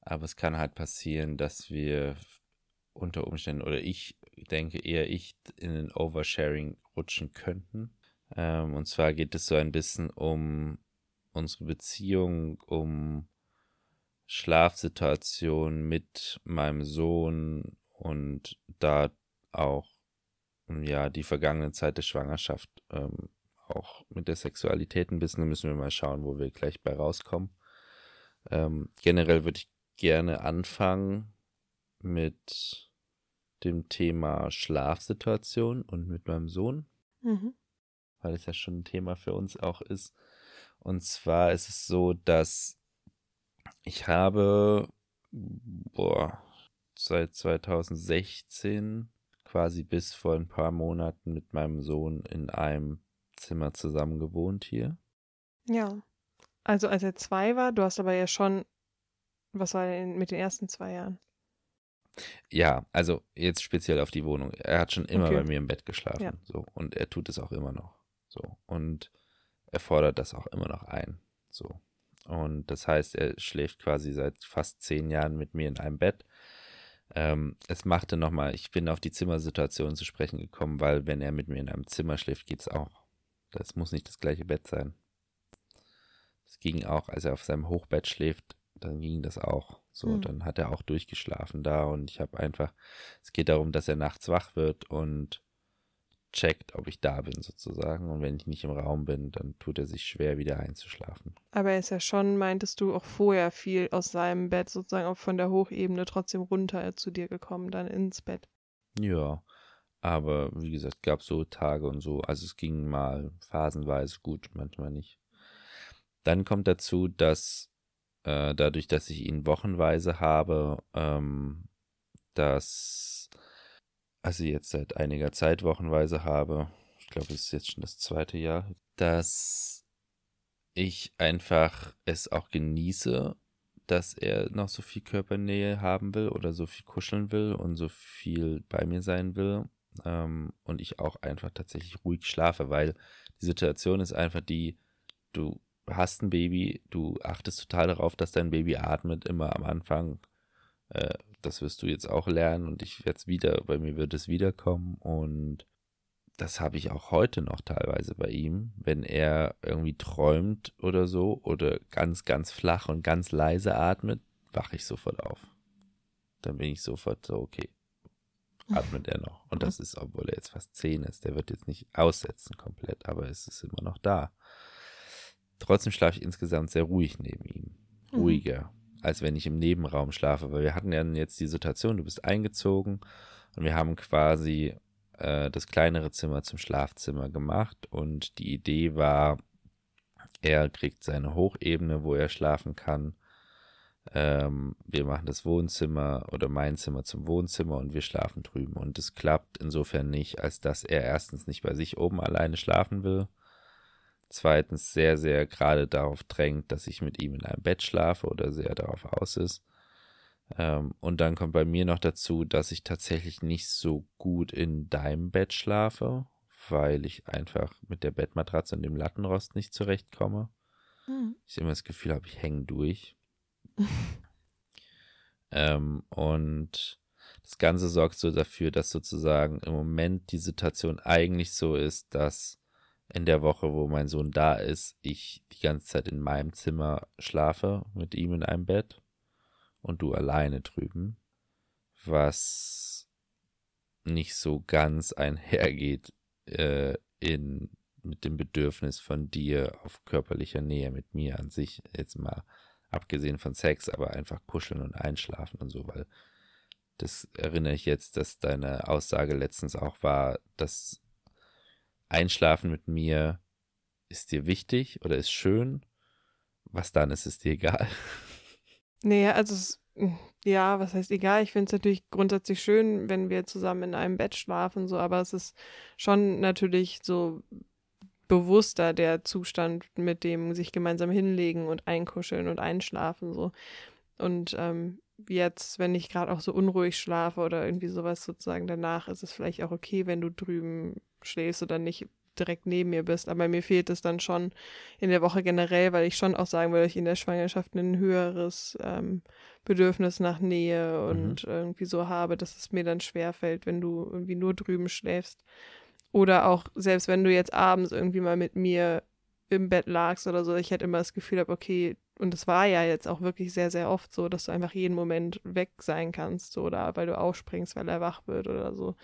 Aber es kann halt passieren, dass wir unter Umständen oder ich denke eher ich in den Oversharing rutschen könnten. Ähm, und zwar geht es so ein bisschen um unsere Beziehung, um Schlafsituationen mit meinem Sohn und da auch ja die vergangene Zeit der Schwangerschaft ähm, auch mit der Sexualität ein bisschen, da müssen wir mal schauen, wo wir gleich bei rauskommen. Ähm, generell würde ich gerne anfangen mit dem Thema Schlafsituation und mit meinem Sohn, Mhm. weil es ja schon ein Thema für uns auch ist. Und zwar ist es so, dass ich habe boah, seit 2016 quasi bis vor ein paar Monaten mit meinem Sohn in einem Zimmer zusammen gewohnt hier. Ja. Also als er zwei war, du hast aber ja schon, was war denn mit den ersten zwei Jahren? Ja, also jetzt speziell auf die Wohnung. Er hat schon immer Okay. bei mir im Bett geschlafen. Ja. So. Und er tut es auch immer noch. So. Und er fordert das auch immer noch ein. So. Und das heißt, er schläft quasi seit fast zehn Jahren mit mir in einem Bett. Ähm, es machte nochmal, ich bin auf die Zimmersituation zu sprechen gekommen, weil wenn er mit mir in einem Zimmer schläft, geht es auch. Das muss nicht das gleiche Bett sein. Es ging auch, als er auf seinem Hochbett schläft, dann ging das auch. So, Hm. dann hat er auch durchgeschlafen da und ich habe einfach, es geht darum, dass er nachts wach wird und checkt, ob ich da bin sozusagen. Und wenn ich nicht im Raum bin, dann tut er sich schwer, wieder einzuschlafen. Aber er ist ja schon, meintest du, auch vorher viel aus seinem Bett, sozusagen auch von der Hochebene trotzdem runter zu dir gekommen, dann ins Bett. Ja, aber wie gesagt, gab so Tage und so. Also es ging mal phasenweise gut, manchmal nicht. Dann kommt dazu, dass äh, dadurch, dass ich ihn wochenweise habe, ähm, dass, also jetzt seit einiger Zeit wochenweise habe, ich glaube, es ist jetzt schon das zweite Jahr, dass ich einfach es auch genieße, dass er noch so viel Körpernähe haben will oder so viel kuscheln will und so viel bei mir sein will. Ähm, und ich auch einfach tatsächlich ruhig schlafe, weil die Situation ist einfach die, du hast ein Baby, du achtest total darauf, dass dein Baby atmet, immer am Anfang. Äh, das wirst du jetzt auch lernen und ich werde es wieder, bei mir wird es wiederkommen und das habe ich auch heute noch teilweise bei ihm, wenn er irgendwie träumt oder so oder ganz, ganz flach und ganz leise atmet, wache ich sofort auf. Dann bin ich sofort so, okay, atmet er noch. Und das ist, obwohl er jetzt fast zehn ist, der wird jetzt nicht aussetzen komplett, aber es ist immer noch da. Trotzdem schlafe ich insgesamt sehr ruhig neben ihm. Mhm. Ruhiger, als wenn ich im Nebenraum schlafe, weil wir hatten ja jetzt die Situation, du bist eingezogen und wir haben quasi äh, das kleinere Zimmer zum Schlafzimmer gemacht und die Idee war, er kriegt seine Hochebene, wo er schlafen kann. Ähm, wir machen das Wohnzimmer oder mein Zimmer zum Wohnzimmer und wir schlafen drüben. Und es klappt insofern nicht, als dass er erstens nicht bei sich oben alleine schlafen will. Zweitens sehr, sehr gerade darauf drängt, dass ich mit ihm in einem Bett schlafe oder sehr darauf aus ist. Ähm, und dann kommt bei mir noch dazu, dass ich tatsächlich nicht so gut in deinem Bett schlafe, weil ich einfach mit der Bettmatratze und dem Lattenrost nicht zurechtkomme. Mhm. Ich immer das Gefühl habe, ich hänge durch. ähm, und das Ganze sorgt so dafür, dass sozusagen im Moment die Situation eigentlich so ist, dass in der Woche, wo mein Sohn da ist, ich die ganze Zeit in meinem Zimmer schlafe mit ihm in einem Bett und du alleine drüben, was nicht so ganz einhergeht äh, in, mit dem Bedürfnis von dir auf körperlicher Nähe mit mir an sich, jetzt mal abgesehen von Sex, aber einfach kuscheln und einschlafen und so, weil das erinnere ich jetzt, dass deine Aussage letztens auch war, dass Einschlafen mit mir ist dir wichtig oder ist schön. Was dann ist, ist dir egal. Nee, also es, ja, was heißt egal? Ich finde es natürlich grundsätzlich schön, wenn wir zusammen in einem Bett schlafen, so, aber es ist schon natürlich so bewusster der Zustand mit dem sich gemeinsam hinlegen und einkuscheln und einschlafen, so. Und ähm, jetzt, wenn ich gerade auch so unruhig schlafe oder irgendwie sowas sozusagen danach, ist es vielleicht auch okay, wenn du drüben schläfst oder nicht direkt neben mir bist. Aber mir fehlt es dann schon in der Woche generell, weil ich schon auch sagen würde, ich in der Schwangerschaft ein höheres ähm, Bedürfnis nach Nähe und irgendwie so habe, dass es mir dann schwerfällt, wenn du irgendwie nur drüben schläfst. Oder auch, selbst wenn du jetzt abends irgendwie mal mit mir im Bett lagst oder so, ich hätte immer das Gefühl habe, okay, und es war ja jetzt auch wirklich sehr, sehr oft so, dass du einfach jeden Moment weg sein kannst oder weil du aufspringst, weil er wach wird oder so.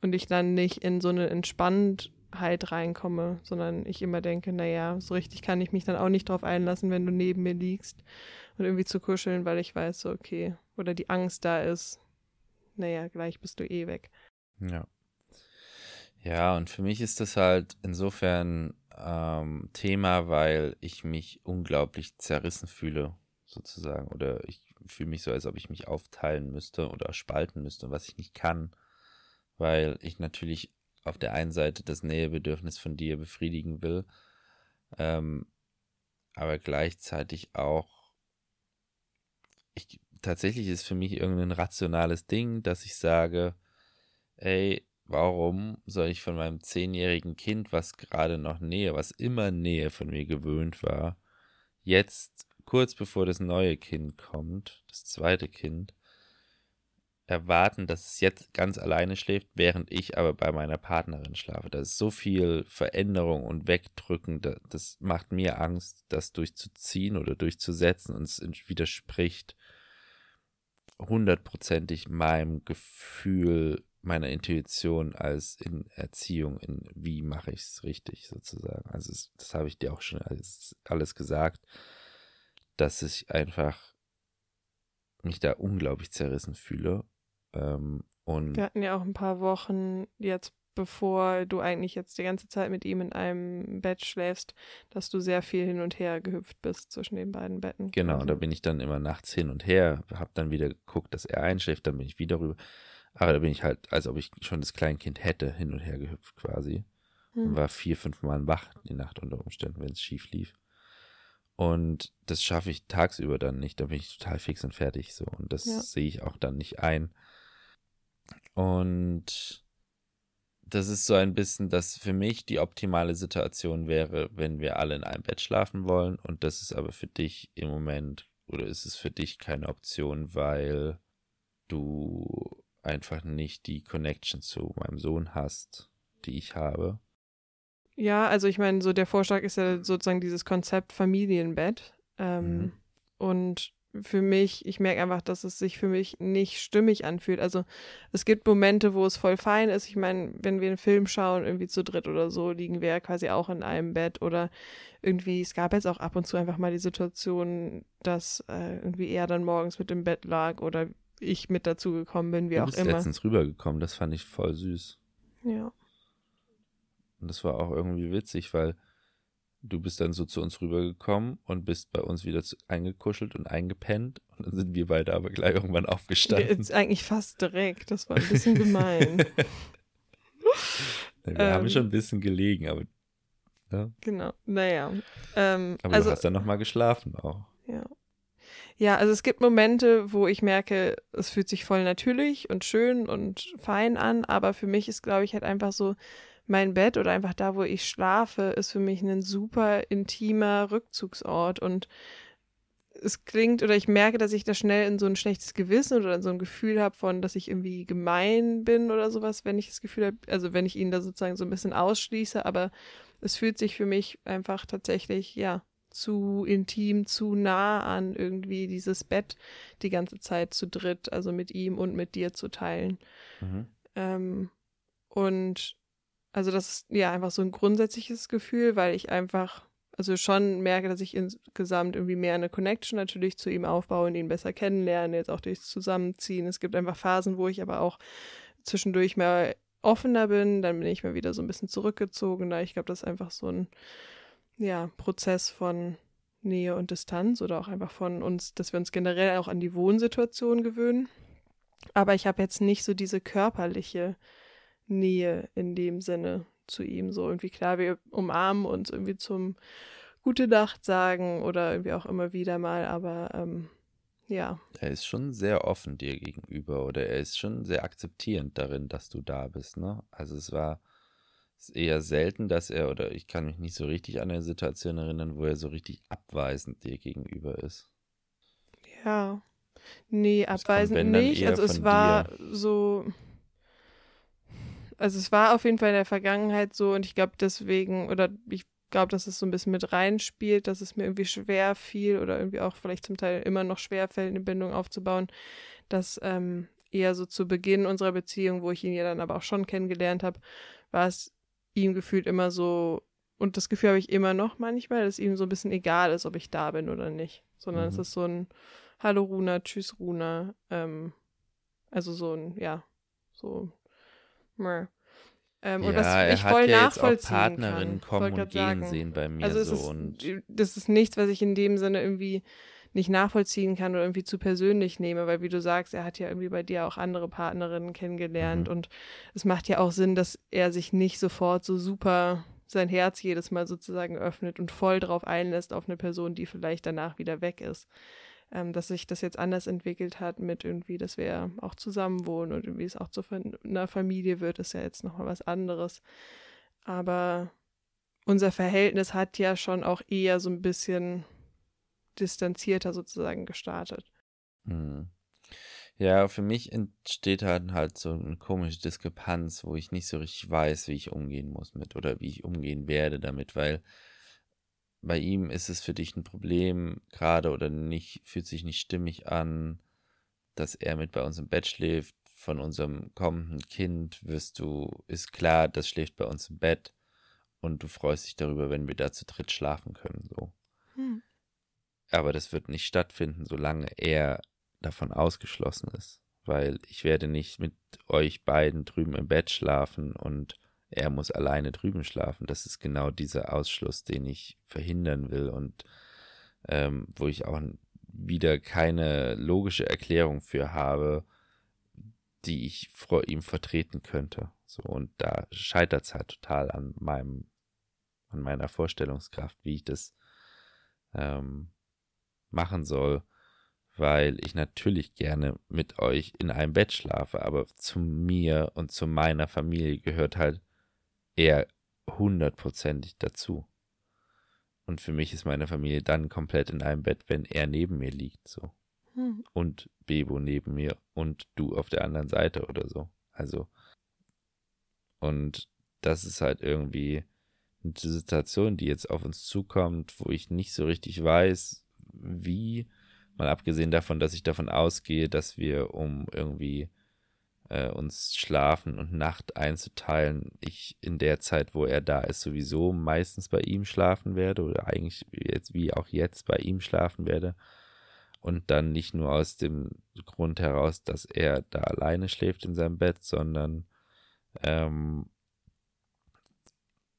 Und ich dann nicht in so eine entspannt halt reinkomme, sondern ich immer denke, naja, so richtig kann ich mich dann auch nicht drauf einlassen, wenn du neben mir liegst und irgendwie zu kuscheln, weil ich weiß, so, okay, oder die Angst da ist, naja, gleich bist du eh weg. Ja. Ja, und für mich ist das halt insofern ähm, Thema, weil ich mich unglaublich zerrissen fühle, sozusagen. Oder ich fühle mich so, als ob ich mich aufteilen müsste oder spalten müsste, was ich nicht kann, weil ich natürlich auf der einen Seite das Nähebedürfnis von dir befriedigen will, ähm, aber gleichzeitig auch, ich, tatsächlich ist für mich irgendein rationales Ding, dass ich sage, ey, warum soll ich von meinem zehnjährigen Kind, was gerade noch Nähe, was immer Nähe von mir gewöhnt war, jetzt kurz bevor das neue Kind kommt, das zweite Kind, erwarten, dass es jetzt ganz alleine schläft, während ich aber bei meiner Partnerin schlafe. Da ist so viel Veränderung und Wegdrücken, das macht mir Angst, das durchzuziehen oder durchzusetzen und es widerspricht hundertprozentig meinem Gefühl, meiner Intuition als in Erziehung, in wie mache ich es richtig sozusagen. Also es, das habe ich dir auch schon alles, alles gesagt, dass ich einfach mich da unglaublich zerrissen fühle ähm, und Wir hatten ja auch ein paar Wochen jetzt, bevor du eigentlich jetzt die ganze Zeit mit ihm in einem Bett schläfst, dass du sehr viel hin und her gehüpft bist zwischen den beiden Betten. Genau, also. da bin ich dann immer nachts hin und her, habe dann wieder geguckt, dass er einschläft, dann bin ich wieder rüber. Aber da bin ich halt, als ob ich schon das Kleinkind hätte, hin und her gehüpft quasi. Hm. Und war vier, fünf Mal wach die Nacht unter Umständen, wenn es schief lief. Und das schaffe ich tagsüber dann nicht. Da bin ich total fix und fertig so. Und das ja. sehe ich auch dann nicht ein. Und das ist so ein bisschen, dass für mich die optimale Situation wäre, wenn wir alle in einem Bett schlafen wollen. Und das ist aber für dich im Moment, oder ist es für dich keine Option, weil du einfach nicht die Connection zu meinem Sohn hast, die ich habe. Ja, also ich meine, so der Vorschlag ist ja sozusagen dieses Konzept Familienbett. Ähm, mhm. Und für mich, ich merke einfach, dass es sich für mich nicht stimmig anfühlt. Also es gibt Momente, wo es voll fein ist. Ich meine, wenn wir einen Film schauen, irgendwie zu dritt oder so, liegen wir ja quasi auch in einem Bett oder irgendwie, es gab jetzt auch ab und zu einfach mal die Situation, dass äh, irgendwie er dann morgens mit im Bett lag oder ich mit dazu gekommen bin, wie du auch bist immer. letztens rübergekommen, das fand ich voll süß. Ja. Und das war auch irgendwie witzig, weil Du bist dann so zu uns rübergekommen und bist bei uns wieder zu, eingekuschelt und eingepennt. Und dann sind wir beide aber gleich irgendwann aufgestanden. Jetzt eigentlich fast direkt. Das war ein bisschen gemein. wir ähm, haben schon ein bisschen gelegen, aber. Ja. Genau, naja. Ähm, aber also, du hast dann nochmal geschlafen auch. Ja. Ja, also es gibt Momente, wo ich merke, es fühlt sich voll natürlich und schön und fein an, aber für mich ist, glaube ich, halt einfach so, mein Bett oder einfach da, wo ich schlafe, ist für mich ein super intimer Rückzugsort und es klingt oder ich merke, dass ich da schnell in so ein schlechtes Gewissen oder in so ein Gefühl habe von, dass ich irgendwie gemein bin oder sowas, wenn ich das Gefühl habe, also wenn ich ihn da sozusagen so ein bisschen ausschließe, aber es fühlt sich für mich einfach tatsächlich, ja, zu intim, zu nah an, irgendwie dieses Bett die ganze Zeit zu dritt, also mit ihm und mit dir zu teilen. Mhm. Ähm, und also das ist ja einfach so ein grundsätzliches Gefühl, weil ich einfach, also schon merke, dass ich insgesamt irgendwie mehr eine Connection natürlich zu ihm aufbaue und ihn besser kennenlerne, jetzt auch durchs Zusammenziehen. Es gibt einfach Phasen, wo ich aber auch zwischendurch mehr offener bin, dann bin ich mal wieder so ein bisschen zurückgezogener. Ich glaube, das ist einfach so ein ja, Prozess von Nähe und Distanz oder auch einfach von uns, dass wir uns generell auch an die Wohnsituation gewöhnen. Aber ich habe jetzt nicht so diese körperliche Nähe in dem Sinne zu ihm. So irgendwie klar, wir umarmen uns irgendwie zum Gute Nacht sagen oder irgendwie auch immer wieder mal, aber ähm, ja. Er ist schon sehr offen dir gegenüber oder er ist schon sehr akzeptierend darin, dass du da bist, ne? Also es war eher selten, dass er, oder ich kann mich nicht so richtig an eine Situation erinnern, wo er so richtig abweisend dir gegenüber ist. Ja. Nee, abweisend nicht. Also es war dir. so also es war auf jeden Fall in der Vergangenheit so und ich glaube deswegen, oder ich glaube, dass es so ein bisschen mit reinspielt, dass es mir irgendwie schwer fiel oder irgendwie auch vielleicht zum Teil immer noch schwer fällt, eine Bindung aufzubauen, dass ähm, eher so zu Beginn unserer Beziehung, wo ich ihn ja dann aber auch schon kennengelernt habe, war es ihm gefühlt immer so, und das Gefühl habe ich immer noch manchmal, dass ihm so ein bisschen egal ist, ob ich da bin oder nicht. Sondern mhm. es ist so ein Hallo Runa, Tschüss Runa. Ähm, also so ein, ja, so. Meh. Ähm, ja, und was ich voll ja nachvollziehen auch Partnerinnen kann. kommen und gehen sagen. sehen bei mir also so. Ist, und das ist nichts, was ich in dem Sinne irgendwie nicht nachvollziehen kann oder irgendwie zu persönlich nehme, weil wie du sagst, er hat ja irgendwie bei dir auch andere Partnerinnen kennengelernt mhm. und es macht ja auch Sinn, dass er sich nicht sofort so super sein Herz jedes Mal sozusagen öffnet und voll drauf einlässt auf eine Person, die vielleicht danach wieder weg ist. Ähm, dass sich das jetzt anders entwickelt hat mit irgendwie, dass wir auch zusammen wohnen und irgendwie es auch zu einer Familie wird, ist ja jetzt nochmal was anderes. Aber unser Verhältnis hat ja schon auch eher so ein bisschen distanzierter sozusagen gestartet. Hm. Ja, für mich entsteht halt, halt so eine komische Diskrepanz, wo ich nicht so richtig weiß, wie ich umgehen muss mit oder wie ich umgehen werde damit, weil bei ihm ist es für dich ein Problem gerade oder nicht, fühlt sich nicht stimmig an, dass er mit bei uns im Bett schläft. Von unserem kommenden Kind wirst du, ist klar, das schläft bei uns im Bett und du freust dich darüber, wenn wir da zu dritt schlafen können, so. Hm. Aber das wird nicht stattfinden, solange er davon ausgeschlossen ist. Weil ich werde nicht mit euch beiden drüben im Bett schlafen und er muss alleine drüben schlafen. Das ist genau dieser Ausschluss, den ich verhindern will und ähm, wo ich auch wieder keine logische Erklärung für habe, die ich vor ihm vertreten könnte. So, und da scheitert es halt total an meinem, an meiner Vorstellungskraft, wie ich das ähm, machen soll, weil ich natürlich gerne mit euch in einem Bett schlafe, aber zu mir und zu meiner Familie gehört halt er hundertprozentig dazu. Und für mich ist meine Familie dann komplett in einem Bett, wenn er neben mir liegt, so. Hm. Und Bebo neben mir und du auf der anderen Seite oder so. Also, und das ist halt irgendwie eine Situation, die jetzt auf uns zukommt, wo ich nicht so richtig weiß, wie, mal abgesehen davon, dass ich davon ausgehe, dass wir um irgendwie äh, uns Schlafen und Nacht einzuteilen, ich in der Zeit, wo er da ist, sowieso meistens bei ihm schlafen werde oder eigentlich jetzt wie auch jetzt bei ihm schlafen werde. Und dann nicht nur aus dem Grund heraus, dass er da alleine schläft in seinem Bett, sondern ähm,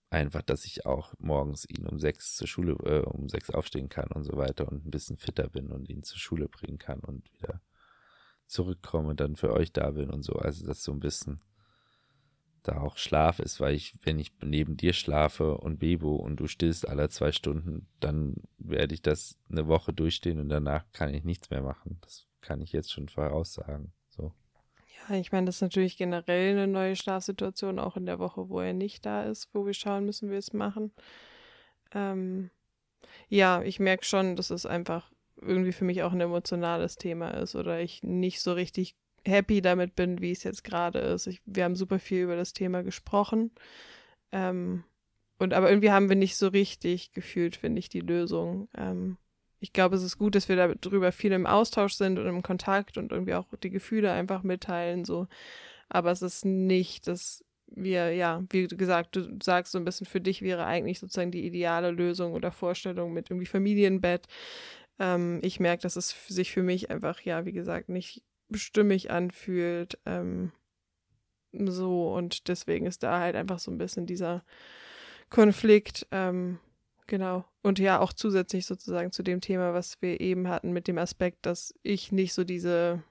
einfach, dass ich auch morgens ihn um sechs zur Schule, äh, um sechs aufstehen kann und so weiter und ein bisschen fitter bin und ihn zur Schule bringen kann und wieder zurückkomme, dann für euch da bin und so. Also, dass so ein bisschen da auch Schlaf ist, weil ich, wenn ich neben dir schlafe und Bebo und du stillst alle zwei Stunden, dann werde ich das eine Woche durchstehen und danach kann ich nichts mehr machen. Das kann ich jetzt schon voraussagen. Ich meine, das ist natürlich generell eine neue Schlafsituation, auch in der Woche, wo er nicht da ist, wo wir schauen müssen, wie wir es machen. Ähm, ja, ich merke schon, dass es einfach irgendwie für mich auch ein emotionales Thema ist oder ich nicht so richtig happy damit bin, wie es jetzt gerade ist. Ich, wir haben super viel über das Thema gesprochen. Ähm, und aber irgendwie haben wir nicht so richtig gefühlt, finde ich, die Lösung. Ähm, ich glaube, es ist gut, dass wir darüber viel im Austausch sind und im Kontakt und irgendwie auch die Gefühle einfach mitteilen, so. Aber es ist nicht, dass wir, ja, wie gesagt, du sagst so ein bisschen, für dich wäre eigentlich sozusagen die ideale Lösung oder Vorstellung mit irgendwie Familienbett. Ähm, ich merke, dass es sich für mich einfach, ja, wie gesagt, nicht stimmig anfühlt. Ähm, so, und deswegen ist da halt einfach so ein bisschen dieser Konflikt. Ähm, Genau. Und ja, auch zusätzlich sozusagen zu dem Thema, was wir eben hatten, mit dem Aspekt, dass ich nicht so diese,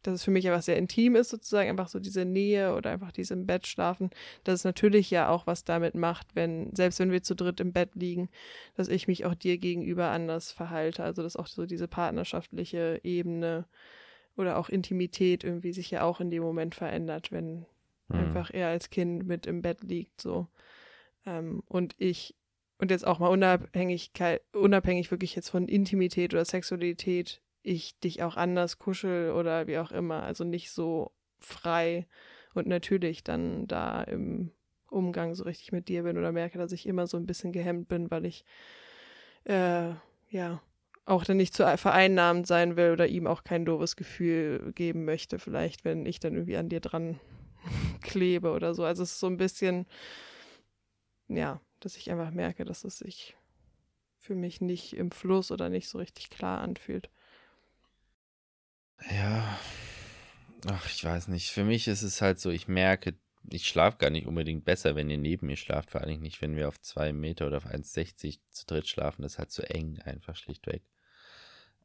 dass es für mich einfach sehr intim ist, sozusagen, einfach so diese Nähe oder einfach diese im Bett schlafen, dass es natürlich ja auch was damit macht, wenn, selbst wenn wir zu dritt im Bett liegen, dass ich mich auch dir gegenüber anders verhalte. Also, dass auch so diese partnerschaftliche Ebene oder auch Intimität irgendwie sich ja auch in dem Moment verändert, wenn mhm. einfach er als Kind mit im Bett liegt, so. Ähm, und ich und jetzt auch mal Unabhängigkeit, unabhängig wirklich jetzt von Intimität oder Sexualität, ich dich auch anders kuschel oder wie auch immer, also nicht so frei und natürlich dann da im Umgang so richtig mit dir bin oder merke, dass ich immer so ein bisschen gehemmt bin, weil ich äh, ja auch dann nicht zu vereinnahmend sein will oder ihm auch kein doofes Gefühl geben möchte, vielleicht, wenn ich dann irgendwie an dir dran klebe oder so. Also es ist so ein bisschen ja, dass ich einfach merke, dass es sich für mich nicht im Fluss oder nicht so richtig klar anfühlt. Ja, ach, ich weiß nicht. Für mich ist es halt so, ich merke, ich schlafe gar nicht unbedingt besser, wenn ihr neben mir schlaft. Vor allem nicht, wenn wir auf zwei Meter oder auf 1,60 zu dritt schlafen. Das ist halt zu eng, einfach schlichtweg.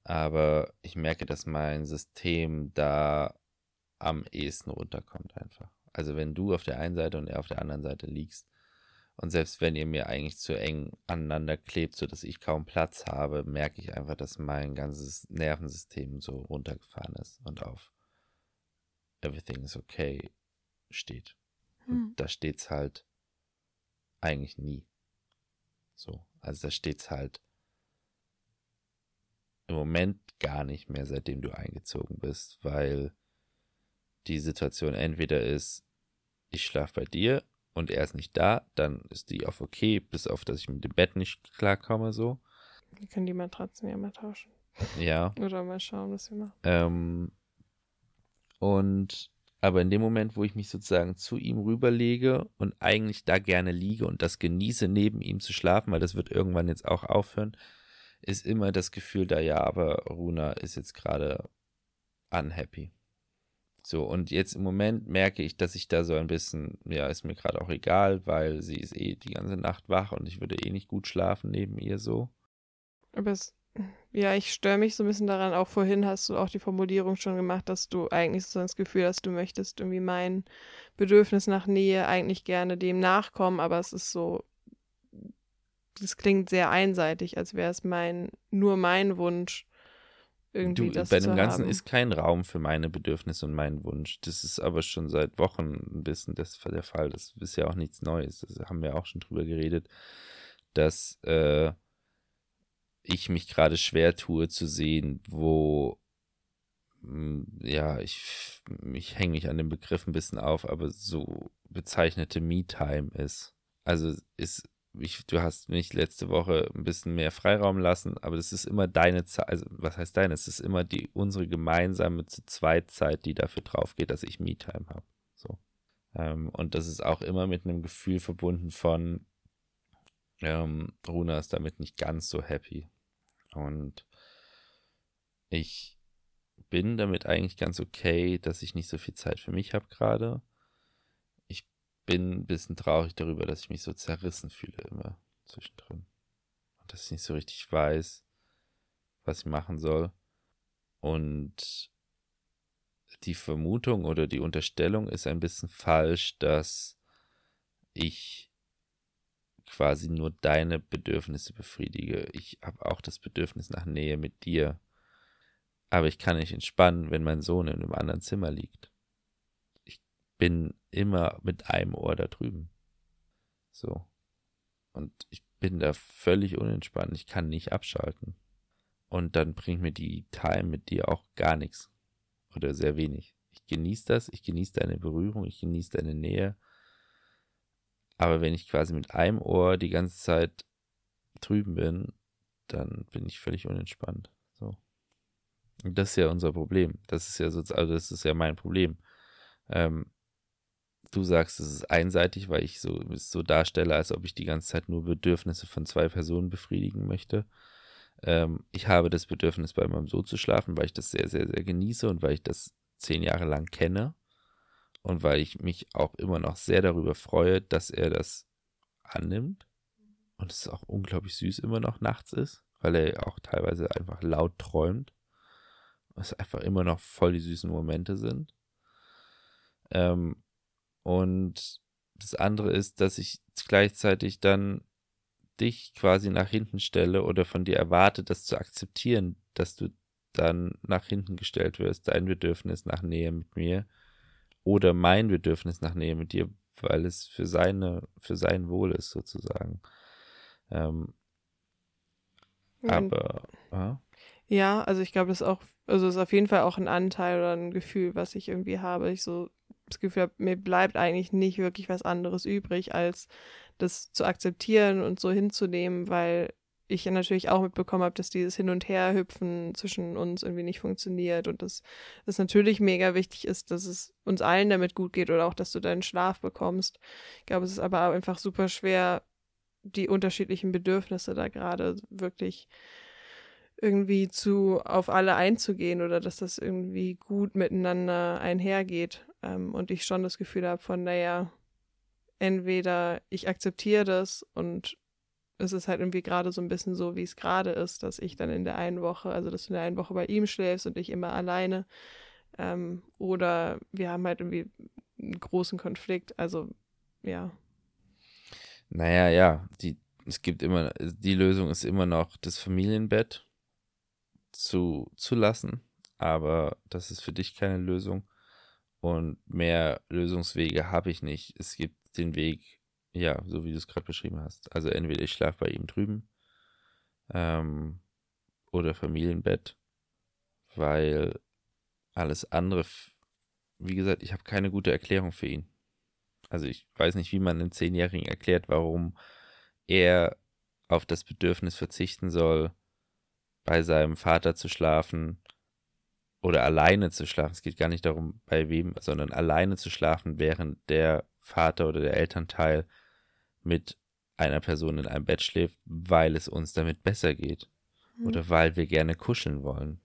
Aber ich merke, dass mein System da am ehesten runterkommt einfach. Also wenn du auf der einen Seite und er auf der anderen Seite liegst und selbst wenn ihr mir eigentlich zu eng aneinander klebt, sodass ich kaum Platz habe, merke ich einfach, dass mein ganzes Nervensystem so runtergefahren ist und auf Everything is okay steht. Und hm. da steht's halt eigentlich nie. So, also da steht's halt im Moment gar nicht mehr, seitdem du eingezogen bist, weil die Situation entweder ist, ich schlafe bei dir und er ist nicht da, dann ist die auf okay, bis auf, dass ich mit dem Bett nicht klarkomme, so. Wir können die Matratzen ja mal tauschen. Ja. Oder mal schauen, was wir machen. Ähm, und aber in dem Moment, wo ich mich sozusagen zu ihm rüberlege und eigentlich da gerne liege und das genieße, neben ihm zu schlafen, weil das wird irgendwann jetzt auch aufhören, ist immer das Gefühl da, ja, aber Runa ist jetzt gerade unhappy. So, und jetzt im Moment merke ich, dass ich da so ein bisschen, ja, ist mir gerade auch egal, weil sie ist eh die ganze Nacht wach und ich würde eh nicht gut schlafen neben ihr so. Aber es, ja, ich störe mich so ein bisschen daran. Auch vorhin hast du auch die Formulierung schon gemacht, dass du eigentlich so das Gefühl hast, du möchtest irgendwie mein Bedürfnis nach Nähe eigentlich gerne dem nachkommen, aber es ist so, das klingt sehr einseitig, als wäre es mein, nur mein Wunsch, irgendwie du, das Bei dem Ganzen haben. ist kein Raum für meine Bedürfnisse und meinen Wunsch. Das ist aber schon seit Wochen ein bisschen das, der Fall. Das ist ja auch nichts Neues. Das haben wir auch schon drüber geredet, dass äh, ich mich gerade schwer tue zu sehen, wo hm, ja, ich, ich hänge mich an dem Begriff ein bisschen auf, aber so bezeichnete Me-Time ist. Also ist ich, du hast mich letzte Woche ein bisschen mehr Freiraum lassen, aber das ist immer deine Zeit, also was heißt deine? Es ist immer die unsere gemeinsame zu zweit Zeit, die dafür drauf geht, dass ich Me-Time habe. So. Ähm, und das ist auch immer mit einem Gefühl verbunden von ähm, Runa ist damit nicht ganz so happy. Und ich bin damit eigentlich ganz okay, dass ich nicht so viel Zeit für mich habe gerade bin ein bisschen traurig darüber, dass ich mich so zerrissen fühle immer zwischendrin. Und dass ich nicht so richtig weiß, was ich machen soll. Und die Vermutung oder die Unterstellung ist ein bisschen falsch, dass ich quasi nur deine Bedürfnisse befriedige. Ich habe auch das Bedürfnis nach Nähe mit dir. Aber ich kann nicht entspannen, wenn mein Sohn in einem anderen Zimmer liegt bin immer mit einem Ohr da drüben. So. Und ich bin da völlig unentspannt. Ich kann nicht abschalten. Und dann bringt mir die Time mit dir auch gar nichts. Oder sehr wenig. Ich genieße das, ich genieße deine Berührung, ich genieße deine Nähe. Aber wenn ich quasi mit einem Ohr die ganze Zeit drüben bin, dann bin ich völlig unentspannt. So. Und das ist ja unser Problem. Das ist ja so, also das ist ja mein Problem. Ähm, du sagst, es ist einseitig, weil ich so, es so darstelle, als ob ich die ganze Zeit nur Bedürfnisse von zwei Personen befriedigen möchte. Ähm, ich habe das Bedürfnis, bei meinem Sohn zu schlafen, weil ich das sehr, sehr, sehr genieße und weil ich das zehn Jahre lang kenne und weil ich mich auch immer noch sehr darüber freue, dass er das annimmt und es auch unglaublich süß immer noch nachts ist, weil er auch teilweise einfach laut träumt. Was einfach immer noch voll die süßen Momente sind. Ähm, und das andere ist, dass ich gleichzeitig dann dich quasi nach hinten stelle oder von dir erwarte, das zu akzeptieren, dass du dann nach hinten gestellt wirst, dein Bedürfnis nach Nähe mit mir oder mein Bedürfnis nach Nähe mit dir, weil es für seine, für sein Wohl ist sozusagen. Ähm, aber ja. ja, also ich glaube, das ist auch, also ist auf jeden Fall auch ein Anteil oder ein Gefühl, was ich irgendwie habe. Ich so das Gefühl habe, mir bleibt eigentlich nicht wirklich was anderes übrig, als das zu akzeptieren und so hinzunehmen, weil ich natürlich auch mitbekommen habe, dass dieses Hin- und Herhüpfen zwischen uns irgendwie nicht funktioniert und dass es natürlich mega wichtig ist, dass es uns allen damit gut geht oder auch, dass du deinen Schlaf bekommst. Ich glaube, es ist aber einfach super schwer, die unterschiedlichen Bedürfnisse da gerade wirklich irgendwie zu auf alle einzugehen oder dass das irgendwie gut miteinander einhergeht. Ähm, und ich schon das Gefühl habe von, naja, entweder ich akzeptiere das und es ist halt irgendwie gerade so ein bisschen so, wie es gerade ist, dass ich dann in der einen Woche, also dass du in der einen Woche bei ihm schläfst und ich immer alleine. Ähm, oder wir haben halt irgendwie einen großen Konflikt. Also, ja. Naja, ja, die, es gibt immer, die Lösung ist immer noch das Familienbett zu, zu lassen, aber das ist für dich keine Lösung. Und mehr Lösungswege habe ich nicht. Es gibt den Weg, ja, so wie du es gerade beschrieben hast. Also entweder ich schlafe bei ihm drüben ähm, oder Familienbett, weil alles andere, wie gesagt, ich habe keine gute Erklärung für ihn. Also ich weiß nicht, wie man einem Zehnjährigen erklärt, warum er auf das Bedürfnis verzichten soll, bei seinem Vater zu schlafen oder alleine zu schlafen. Es geht gar nicht darum, bei wem, sondern alleine zu schlafen, während der Vater oder der Elternteil mit einer Person in einem Bett schläft, weil es uns damit besser geht. Mhm. Oder weil wir gerne kuscheln wollen.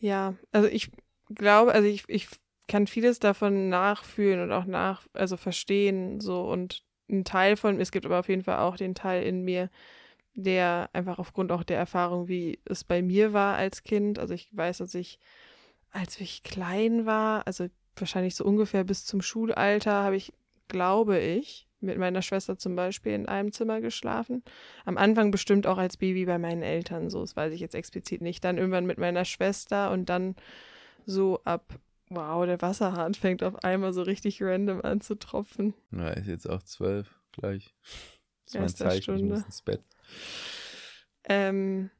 Ja, also ich glaube, also ich, ich kann vieles davon nachfühlen und auch nach, also verstehen, so und ein Teil von, es gibt aber auf jeden Fall auch den Teil in mir, der einfach aufgrund auch der Erfahrung, wie es bei mir war als Kind, also ich weiß, dass ich, als ich klein war, also wahrscheinlich so ungefähr bis zum Schulalter, habe ich, glaube ich, mit meiner Schwester zum Beispiel in einem Zimmer geschlafen. Am Anfang bestimmt auch als Baby bei meinen Eltern, so, das weiß ich jetzt explizit nicht. Dann irgendwann mit meiner Schwester und dann so ab, wow, der Wasserhahn fängt auf einmal so richtig random an zu tropfen. Na, ist jetzt auch zwölf gleich. Das ist mein Zeichen, Stunde. ich muss ins Bett. Ähm,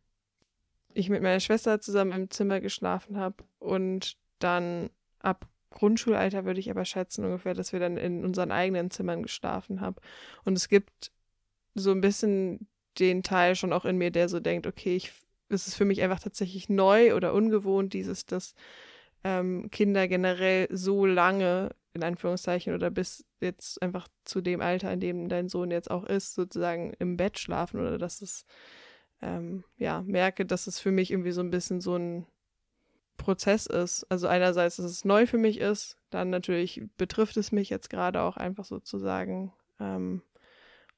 ich mit meiner Schwester zusammen im Zimmer geschlafen habe und dann ab Grundschulalter würde ich aber schätzen ungefähr, dass wir dann in unseren eigenen Zimmern geschlafen haben. Und es gibt so ein bisschen den Teil schon auch in mir, der so denkt, okay, ich, es ist für mich einfach tatsächlich neu oder ungewohnt, dieses, dass ähm, Kinder generell so lange, in Anführungszeichen, oder bis jetzt einfach zu dem Alter, in dem dein Sohn jetzt auch ist, sozusagen im Bett schlafen oder dass es, ähm, ja, merke, dass es für mich irgendwie so ein bisschen so ein Prozess ist. Also einerseits, dass es neu für mich ist, dann natürlich betrifft es mich jetzt gerade auch einfach sozusagen, ähm,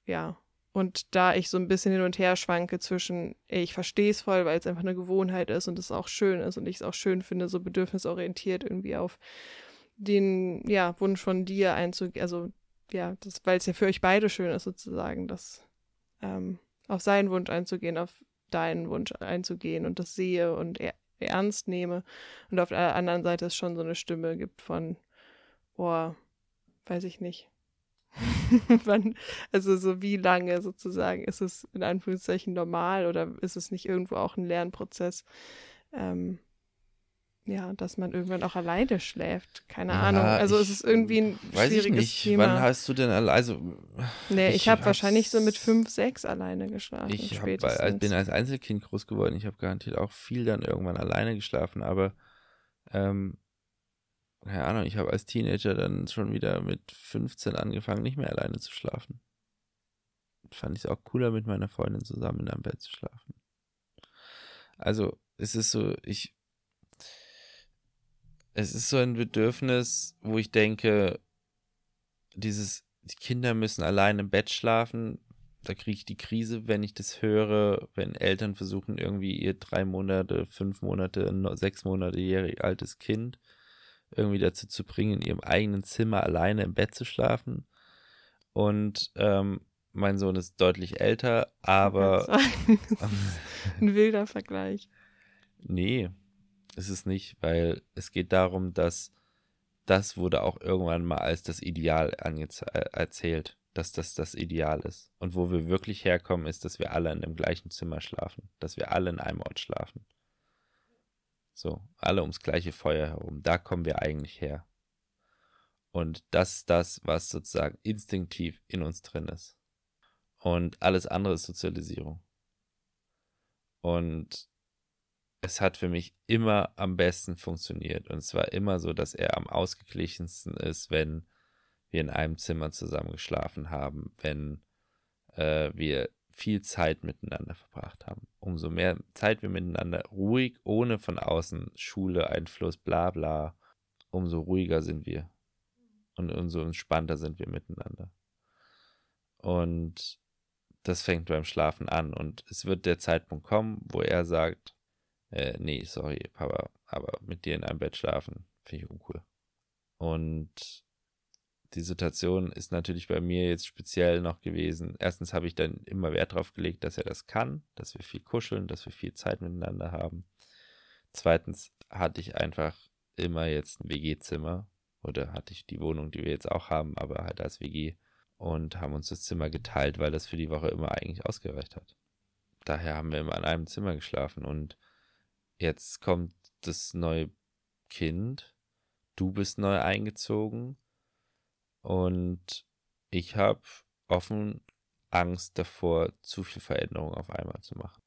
ja, und da ich so ein bisschen hin und her schwanke zwischen, ich verstehe es voll, weil es einfach eine Gewohnheit ist und es auch schön ist und ich es auch schön finde, so bedürfnisorientiert irgendwie auf den, ja, Wunsch von dir einzugehen, also ja, weil es ja für euch beide schön ist, sozusagen, das ähm, auf seinen Wunsch einzugehen, auf deinen Wunsch einzugehen und das sehe und er, ernst nehme. Und auf der anderen Seite es schon so eine Stimme gibt von, boah, weiß ich nicht, Wann, also so wie lange sozusagen ist es in Anführungszeichen normal oder ist es nicht irgendwo auch ein Lernprozess? Ähm, ja, dass man irgendwann auch alleine schläft. Keine ja, Ahnung. Also es ist irgendwie ein weiß schwieriges ich nicht. Thema. Wann hast du denn alleine? Also, nee, ich, ich habe wahrscheinlich so mit fünf, sechs alleine geschlafen. Ich hab, bin als Einzelkind groß geworden. Ich habe garantiert auch viel dann irgendwann alleine geschlafen, aber ähm, keine Ahnung, ich habe als Teenager dann schon wieder mit 15 angefangen, nicht mehr alleine zu schlafen. Fand ich es auch cooler, mit meiner Freundin zusammen in einem Bett zu schlafen. Also, es ist so, ich. Es ist so ein Bedürfnis, wo ich denke, dieses, die Kinder müssen alleine im Bett schlafen. Da kriege ich die Krise, wenn ich das höre, wenn Eltern versuchen, irgendwie ihr drei Monate, fünf Monate, sechs Monate altes Kind irgendwie dazu zu bringen, in ihrem eigenen Zimmer alleine im Bett zu schlafen. Und ähm, mein Sohn ist deutlich älter, aber. Ein wilder Vergleich. Nee, ist es nicht, weil es geht darum, dass das wurde auch irgendwann mal als das Ideal erzählt, dass das das Ideal ist. Und wo wir wirklich herkommen, ist, dass wir alle in dem gleichen Zimmer schlafen, dass wir alle in einem Ort schlafen. So, alle ums gleiche Feuer herum. Da kommen wir eigentlich her. Und das ist das, was sozusagen instinktiv in uns drin ist. Und alles andere ist Sozialisierung. Und es hat für mich immer am besten funktioniert. Und es war immer so, dass er am ausgeglichensten ist, wenn wir in einem Zimmer zusammen geschlafen haben, wenn äh, wir viel Zeit miteinander verbracht haben. Umso mehr Zeit wir miteinander ruhig, ohne von außen Schule, Einfluss, bla bla, umso ruhiger sind wir. Und umso entspannter sind wir miteinander. Und das fängt beim Schlafen an. Und es wird der Zeitpunkt kommen, wo er sagt, äh, nee, sorry, Papa, aber mit dir in einem Bett schlafen, finde ich uncool. Und die Situation ist natürlich bei mir jetzt speziell noch gewesen. Erstens habe ich dann immer Wert darauf gelegt, dass er das kann, dass wir viel kuscheln, dass wir viel Zeit miteinander haben. Zweitens hatte ich einfach immer jetzt ein WG-Zimmer oder hatte ich die Wohnung, die wir jetzt auch haben, aber halt als WG und haben uns das Zimmer geteilt, weil das für die Woche immer eigentlich ausgereicht hat. Daher haben wir immer an einem Zimmer geschlafen und jetzt kommt das neue Kind, du bist neu eingezogen und ich habe offen Angst davor, zu viel Veränderung auf einmal zu machen.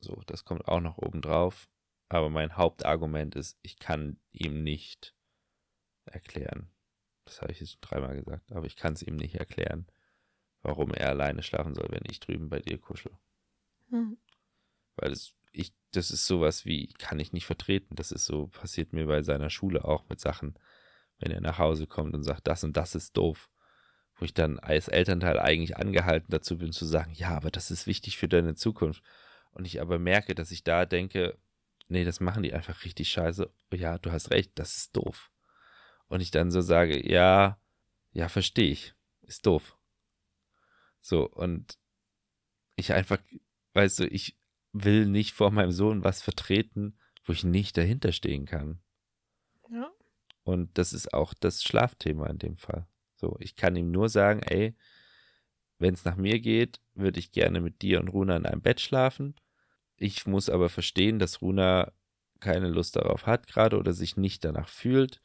So, das kommt auch noch oben drauf. Aber mein Hauptargument ist, ich kann ihm nicht erklären. Das habe ich jetzt dreimal gesagt, aber ich kann es ihm nicht erklären, warum er alleine schlafen soll, wenn ich drüben bei dir kuschel. Hm. Weil es, ich, das ist sowas wie, kann ich nicht vertreten. Das ist so, passiert mir bei seiner Schule auch mit Sachen, wenn er nach Hause kommt und sagt, das und das ist doof. Wo ich dann als Elternteil eigentlich angehalten dazu bin zu sagen, ja, aber das ist wichtig für deine Zukunft. Und ich aber merke, dass ich da denke, nee, das machen die einfach richtig scheiße. Ja, du hast recht, das ist doof. Und ich dann so sage, ja, ja, verstehe ich. Ist doof. So, und ich einfach, weißt du, ich will nicht vor meinem Sohn was vertreten, wo ich nicht dahinter stehen kann. Ja. Und das ist auch das Schlafthema in dem Fall. So, ich kann ihm nur sagen, ey, wenn es nach mir geht, würde ich gerne mit dir und Runa in einem Bett schlafen. Ich muss aber verstehen, dass Runa keine Lust darauf hat gerade oder sich nicht danach fühlt,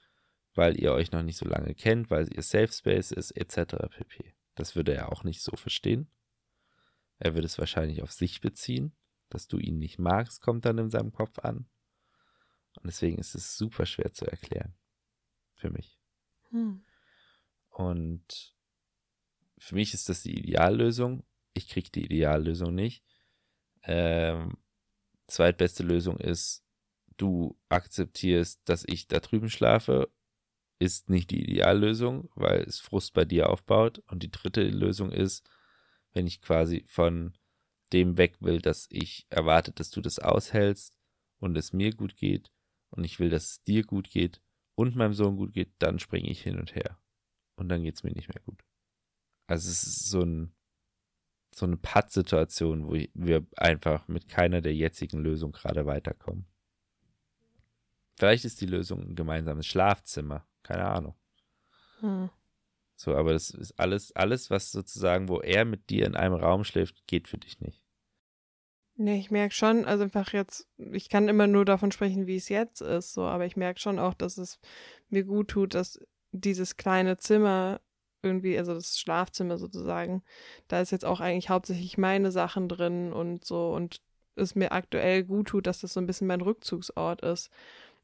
weil ihr euch noch nicht so lange kennt, weil ihr Safe Space ist, etc. pp. Das würde er auch nicht so verstehen. Er würde es wahrscheinlich auf sich beziehen. Dass du ihn nicht magst, kommt dann in seinem Kopf an. Und deswegen ist es super schwer zu erklären für mich. Hm. Und für mich ist das die Ideallösung. Ich kriege die Ideallösung nicht. Ähm, zweitbeste Lösung ist, du akzeptierst, dass ich da drüben schlafe, ist nicht die Ideallösung, weil es Frust bei dir aufbaut. Und die dritte Lösung ist, wenn ich quasi von dem weg will, dass ich erwarte, dass du das aushältst und es mir gut geht und ich will, dass es dir gut geht, und meinem Sohn gut geht, dann springe ich hin und her. Und dann geht es mir nicht mehr gut. Also es ist so, ein, so eine Pattsituation, wo wir einfach mit keiner der jetzigen Lösungen gerade weiterkommen. Vielleicht ist die Lösung ein gemeinsames Schlafzimmer. Keine Ahnung. Hm. So, aber das ist alles, alles, was sozusagen, wo er mit dir in einem Raum schläft, geht für dich nicht. Nee, ich merke schon, also einfach jetzt, ich kann immer nur davon sprechen, wie es jetzt ist, so, aber ich merke schon auch, dass es mir gut tut, dass dieses kleine Zimmer irgendwie, also das Schlafzimmer sozusagen, da ist jetzt auch eigentlich hauptsächlich meine Sachen drin und so und es mir aktuell gut tut, dass das so ein bisschen mein Rückzugsort ist.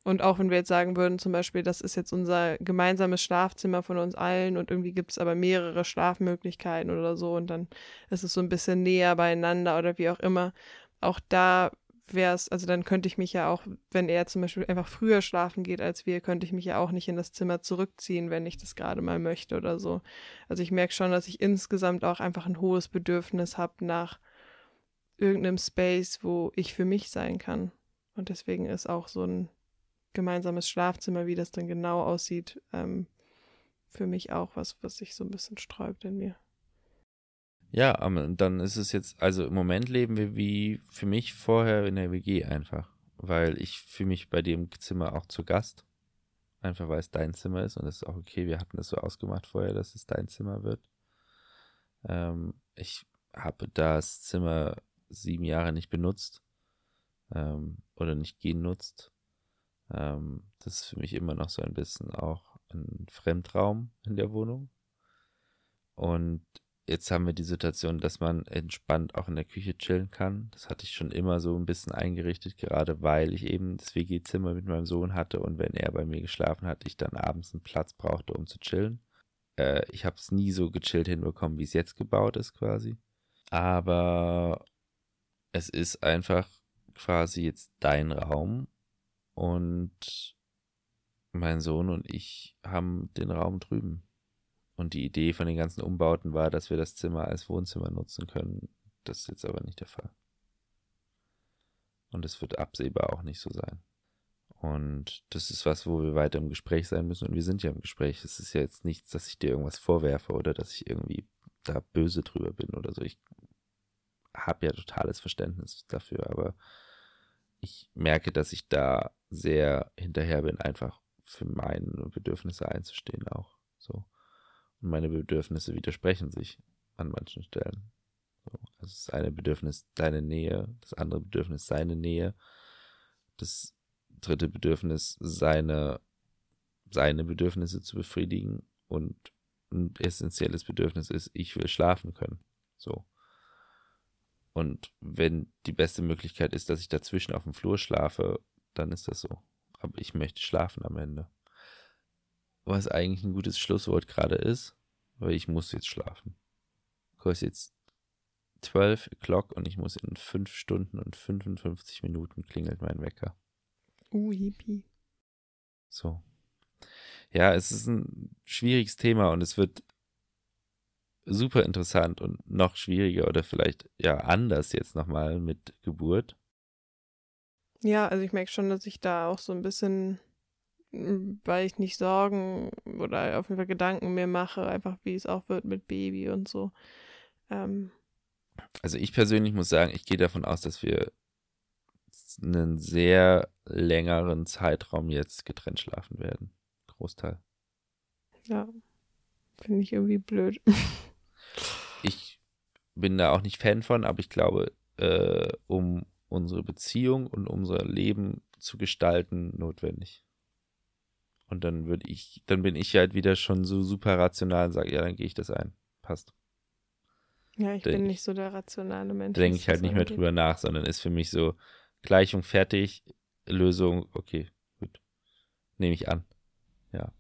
Und auch wenn wir jetzt sagen würden, zum Beispiel, das ist jetzt unser gemeinsames Schlafzimmer von uns allen und irgendwie gibt es aber mehrere Schlafmöglichkeiten oder so und dann ist es so ein bisschen näher beieinander oder wie auch immer. Auch da wäre es, also dann könnte ich mich ja auch, wenn er zum Beispiel einfach früher schlafen geht als wir, könnte ich mich ja auch nicht in das Zimmer zurückziehen, wenn ich das gerade mal möchte oder so. Also ich merke schon, dass ich insgesamt auch einfach ein hohes Bedürfnis habe nach irgendeinem Space, wo ich für mich sein kann. Und deswegen ist auch so ein gemeinsames Schlafzimmer, wie das dann genau aussieht, ähm, für mich auch was, was sich so ein bisschen sträubt in mir. Ja, dann ist es jetzt, also im Moment leben wir wie für mich vorher in der WG einfach, weil ich fühle mich bei dem Zimmer auch zu Gast. Einfach weil es dein Zimmer ist und das ist auch okay. Wir hatten das so ausgemacht vorher, dass es dein Zimmer wird. Ähm, ich habe das Zimmer sieben Jahre nicht benutzt ähm, oder nicht genutzt. Ähm, das ist für mich immer noch so ein bisschen auch ein Fremdraum in der Wohnung. Und jetzt haben wir die Situation, dass man entspannt auch in der Küche chillen kann. Das hatte ich schon immer so ein bisschen eingerichtet, gerade weil ich eben das WG-Zimmer mit meinem Sohn hatte und wenn er bei mir geschlafen hat, ich dann abends einen Platz brauchte, um zu chillen. Äh, ich habe es nie so gechillt hinbekommen, wie es jetzt gebaut ist quasi. Aber es ist einfach quasi jetzt dein Raum und mein Sohn und ich haben den Raum drüben. Und die Idee von den ganzen Umbauten war, dass wir das Zimmer als Wohnzimmer nutzen können. Das ist jetzt aber nicht der Fall. Und es wird absehbar auch nicht so sein. Und das ist was, wo wir weiter im Gespräch sein müssen. Und wir sind ja im Gespräch. Es ist ja jetzt nichts, dass ich dir irgendwas vorwerfe oder dass ich irgendwie da böse drüber bin oder so. Ich habe ja totales Verständnis dafür, aber ich merke, dass ich da sehr hinterher bin, einfach für meine Bedürfnisse einzustehen auch. So. Und meine Bedürfnisse widersprechen sich an manchen Stellen. So. Also das eine Bedürfnis deine Nähe, das andere Bedürfnis seine Nähe, das dritte Bedürfnis seine, seine Bedürfnisse zu befriedigen und ein essentielles Bedürfnis ist, ich will schlafen können. So. Und wenn die beste Möglichkeit ist, dass ich dazwischen auf dem Flur schlafe, dann ist das so. Aber ich möchte schlafen am Ende. Was eigentlich ein gutes Schlusswort gerade ist, weil ich muss jetzt schlafen. Kurs jetzt 12 O'clock und ich muss in 5 Stunden und 55 Minuten klingelt mein Wecker. Uh, hippie. So. Ja, es ist ein schwieriges Thema und es wird super interessant und noch schwieriger oder vielleicht ja anders jetzt nochmal mit Geburt. Ja, also ich merke schon, dass ich da auch so ein bisschen, weil ich nicht Sorgen oder auf jeden Fall Gedanken mir mache, einfach wie es auch wird mit Baby und so. Ähm. Also ich persönlich muss sagen, ich gehe davon aus, dass wir einen sehr längeren Zeitraum jetzt getrennt schlafen werden. Großteil. Ja, finde ich irgendwie blöd. ich bin da auch nicht Fan von, aber ich glaube, äh, um unsere Beziehung und unser Leben zu gestalten, notwendig. Und dann würde ich, dann bin ich halt wieder schon so super rational und sage, ja, dann gehe ich das ein. Passt. Ja, ich denk, bin nicht so der rationale Mensch. Denke ich halt nicht mehr drüber nach, sondern ist für mich so Gleichung fertig, Lösung, okay, gut. Nehme ich an. Ja.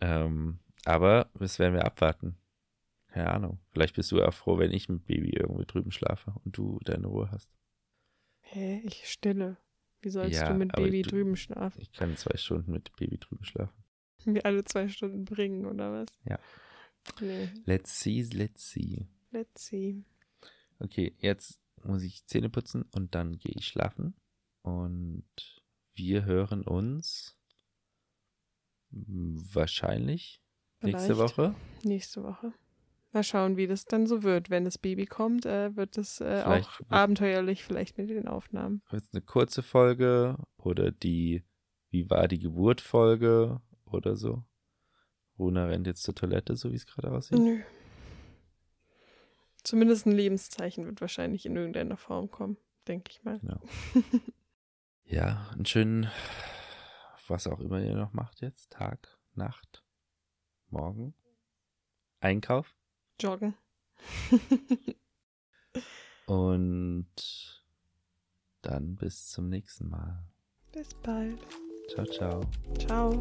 Ähm, aber das werden wir abwarten. Keine Ahnung. Vielleicht bist du auch froh, wenn ich mit Baby irgendwie drüben schlafe und du deine Ruhe hast. Hä, ich stille. Wie sollst ja, du mit Baby du, drüben schlafen? Ich kann zwei Stunden mit Baby drüben schlafen. Mir alle zwei Stunden bringen, oder was? Ja. Nee. Let's see, let's see. Let's see. Okay, jetzt muss ich Zähne putzen und dann gehe ich schlafen. Und wir hören uns wahrscheinlich Vielleicht. nächste Woche. Nächste Woche. Mal schauen, wie das dann so wird. Wenn das Baby kommt, äh, wird es äh, auch abenteuerlich vielleicht mit den Aufnahmen. Wird eine kurze Folge oder die Wie war die Geburt Folge oder so? Runa rennt jetzt zur Toilette, so wie es gerade aussieht. Nö. Zumindest ein Lebenszeichen wird wahrscheinlich in irgendeiner Form kommen, denke ich mal. Genau. ja, einen schönen, was auch immer ihr noch macht jetzt, Tag, Nacht, Morgen, Einkauf. Joggen. Und dann bis zum nächsten Mal. Bis bald. Ciao, ciao. Ciao.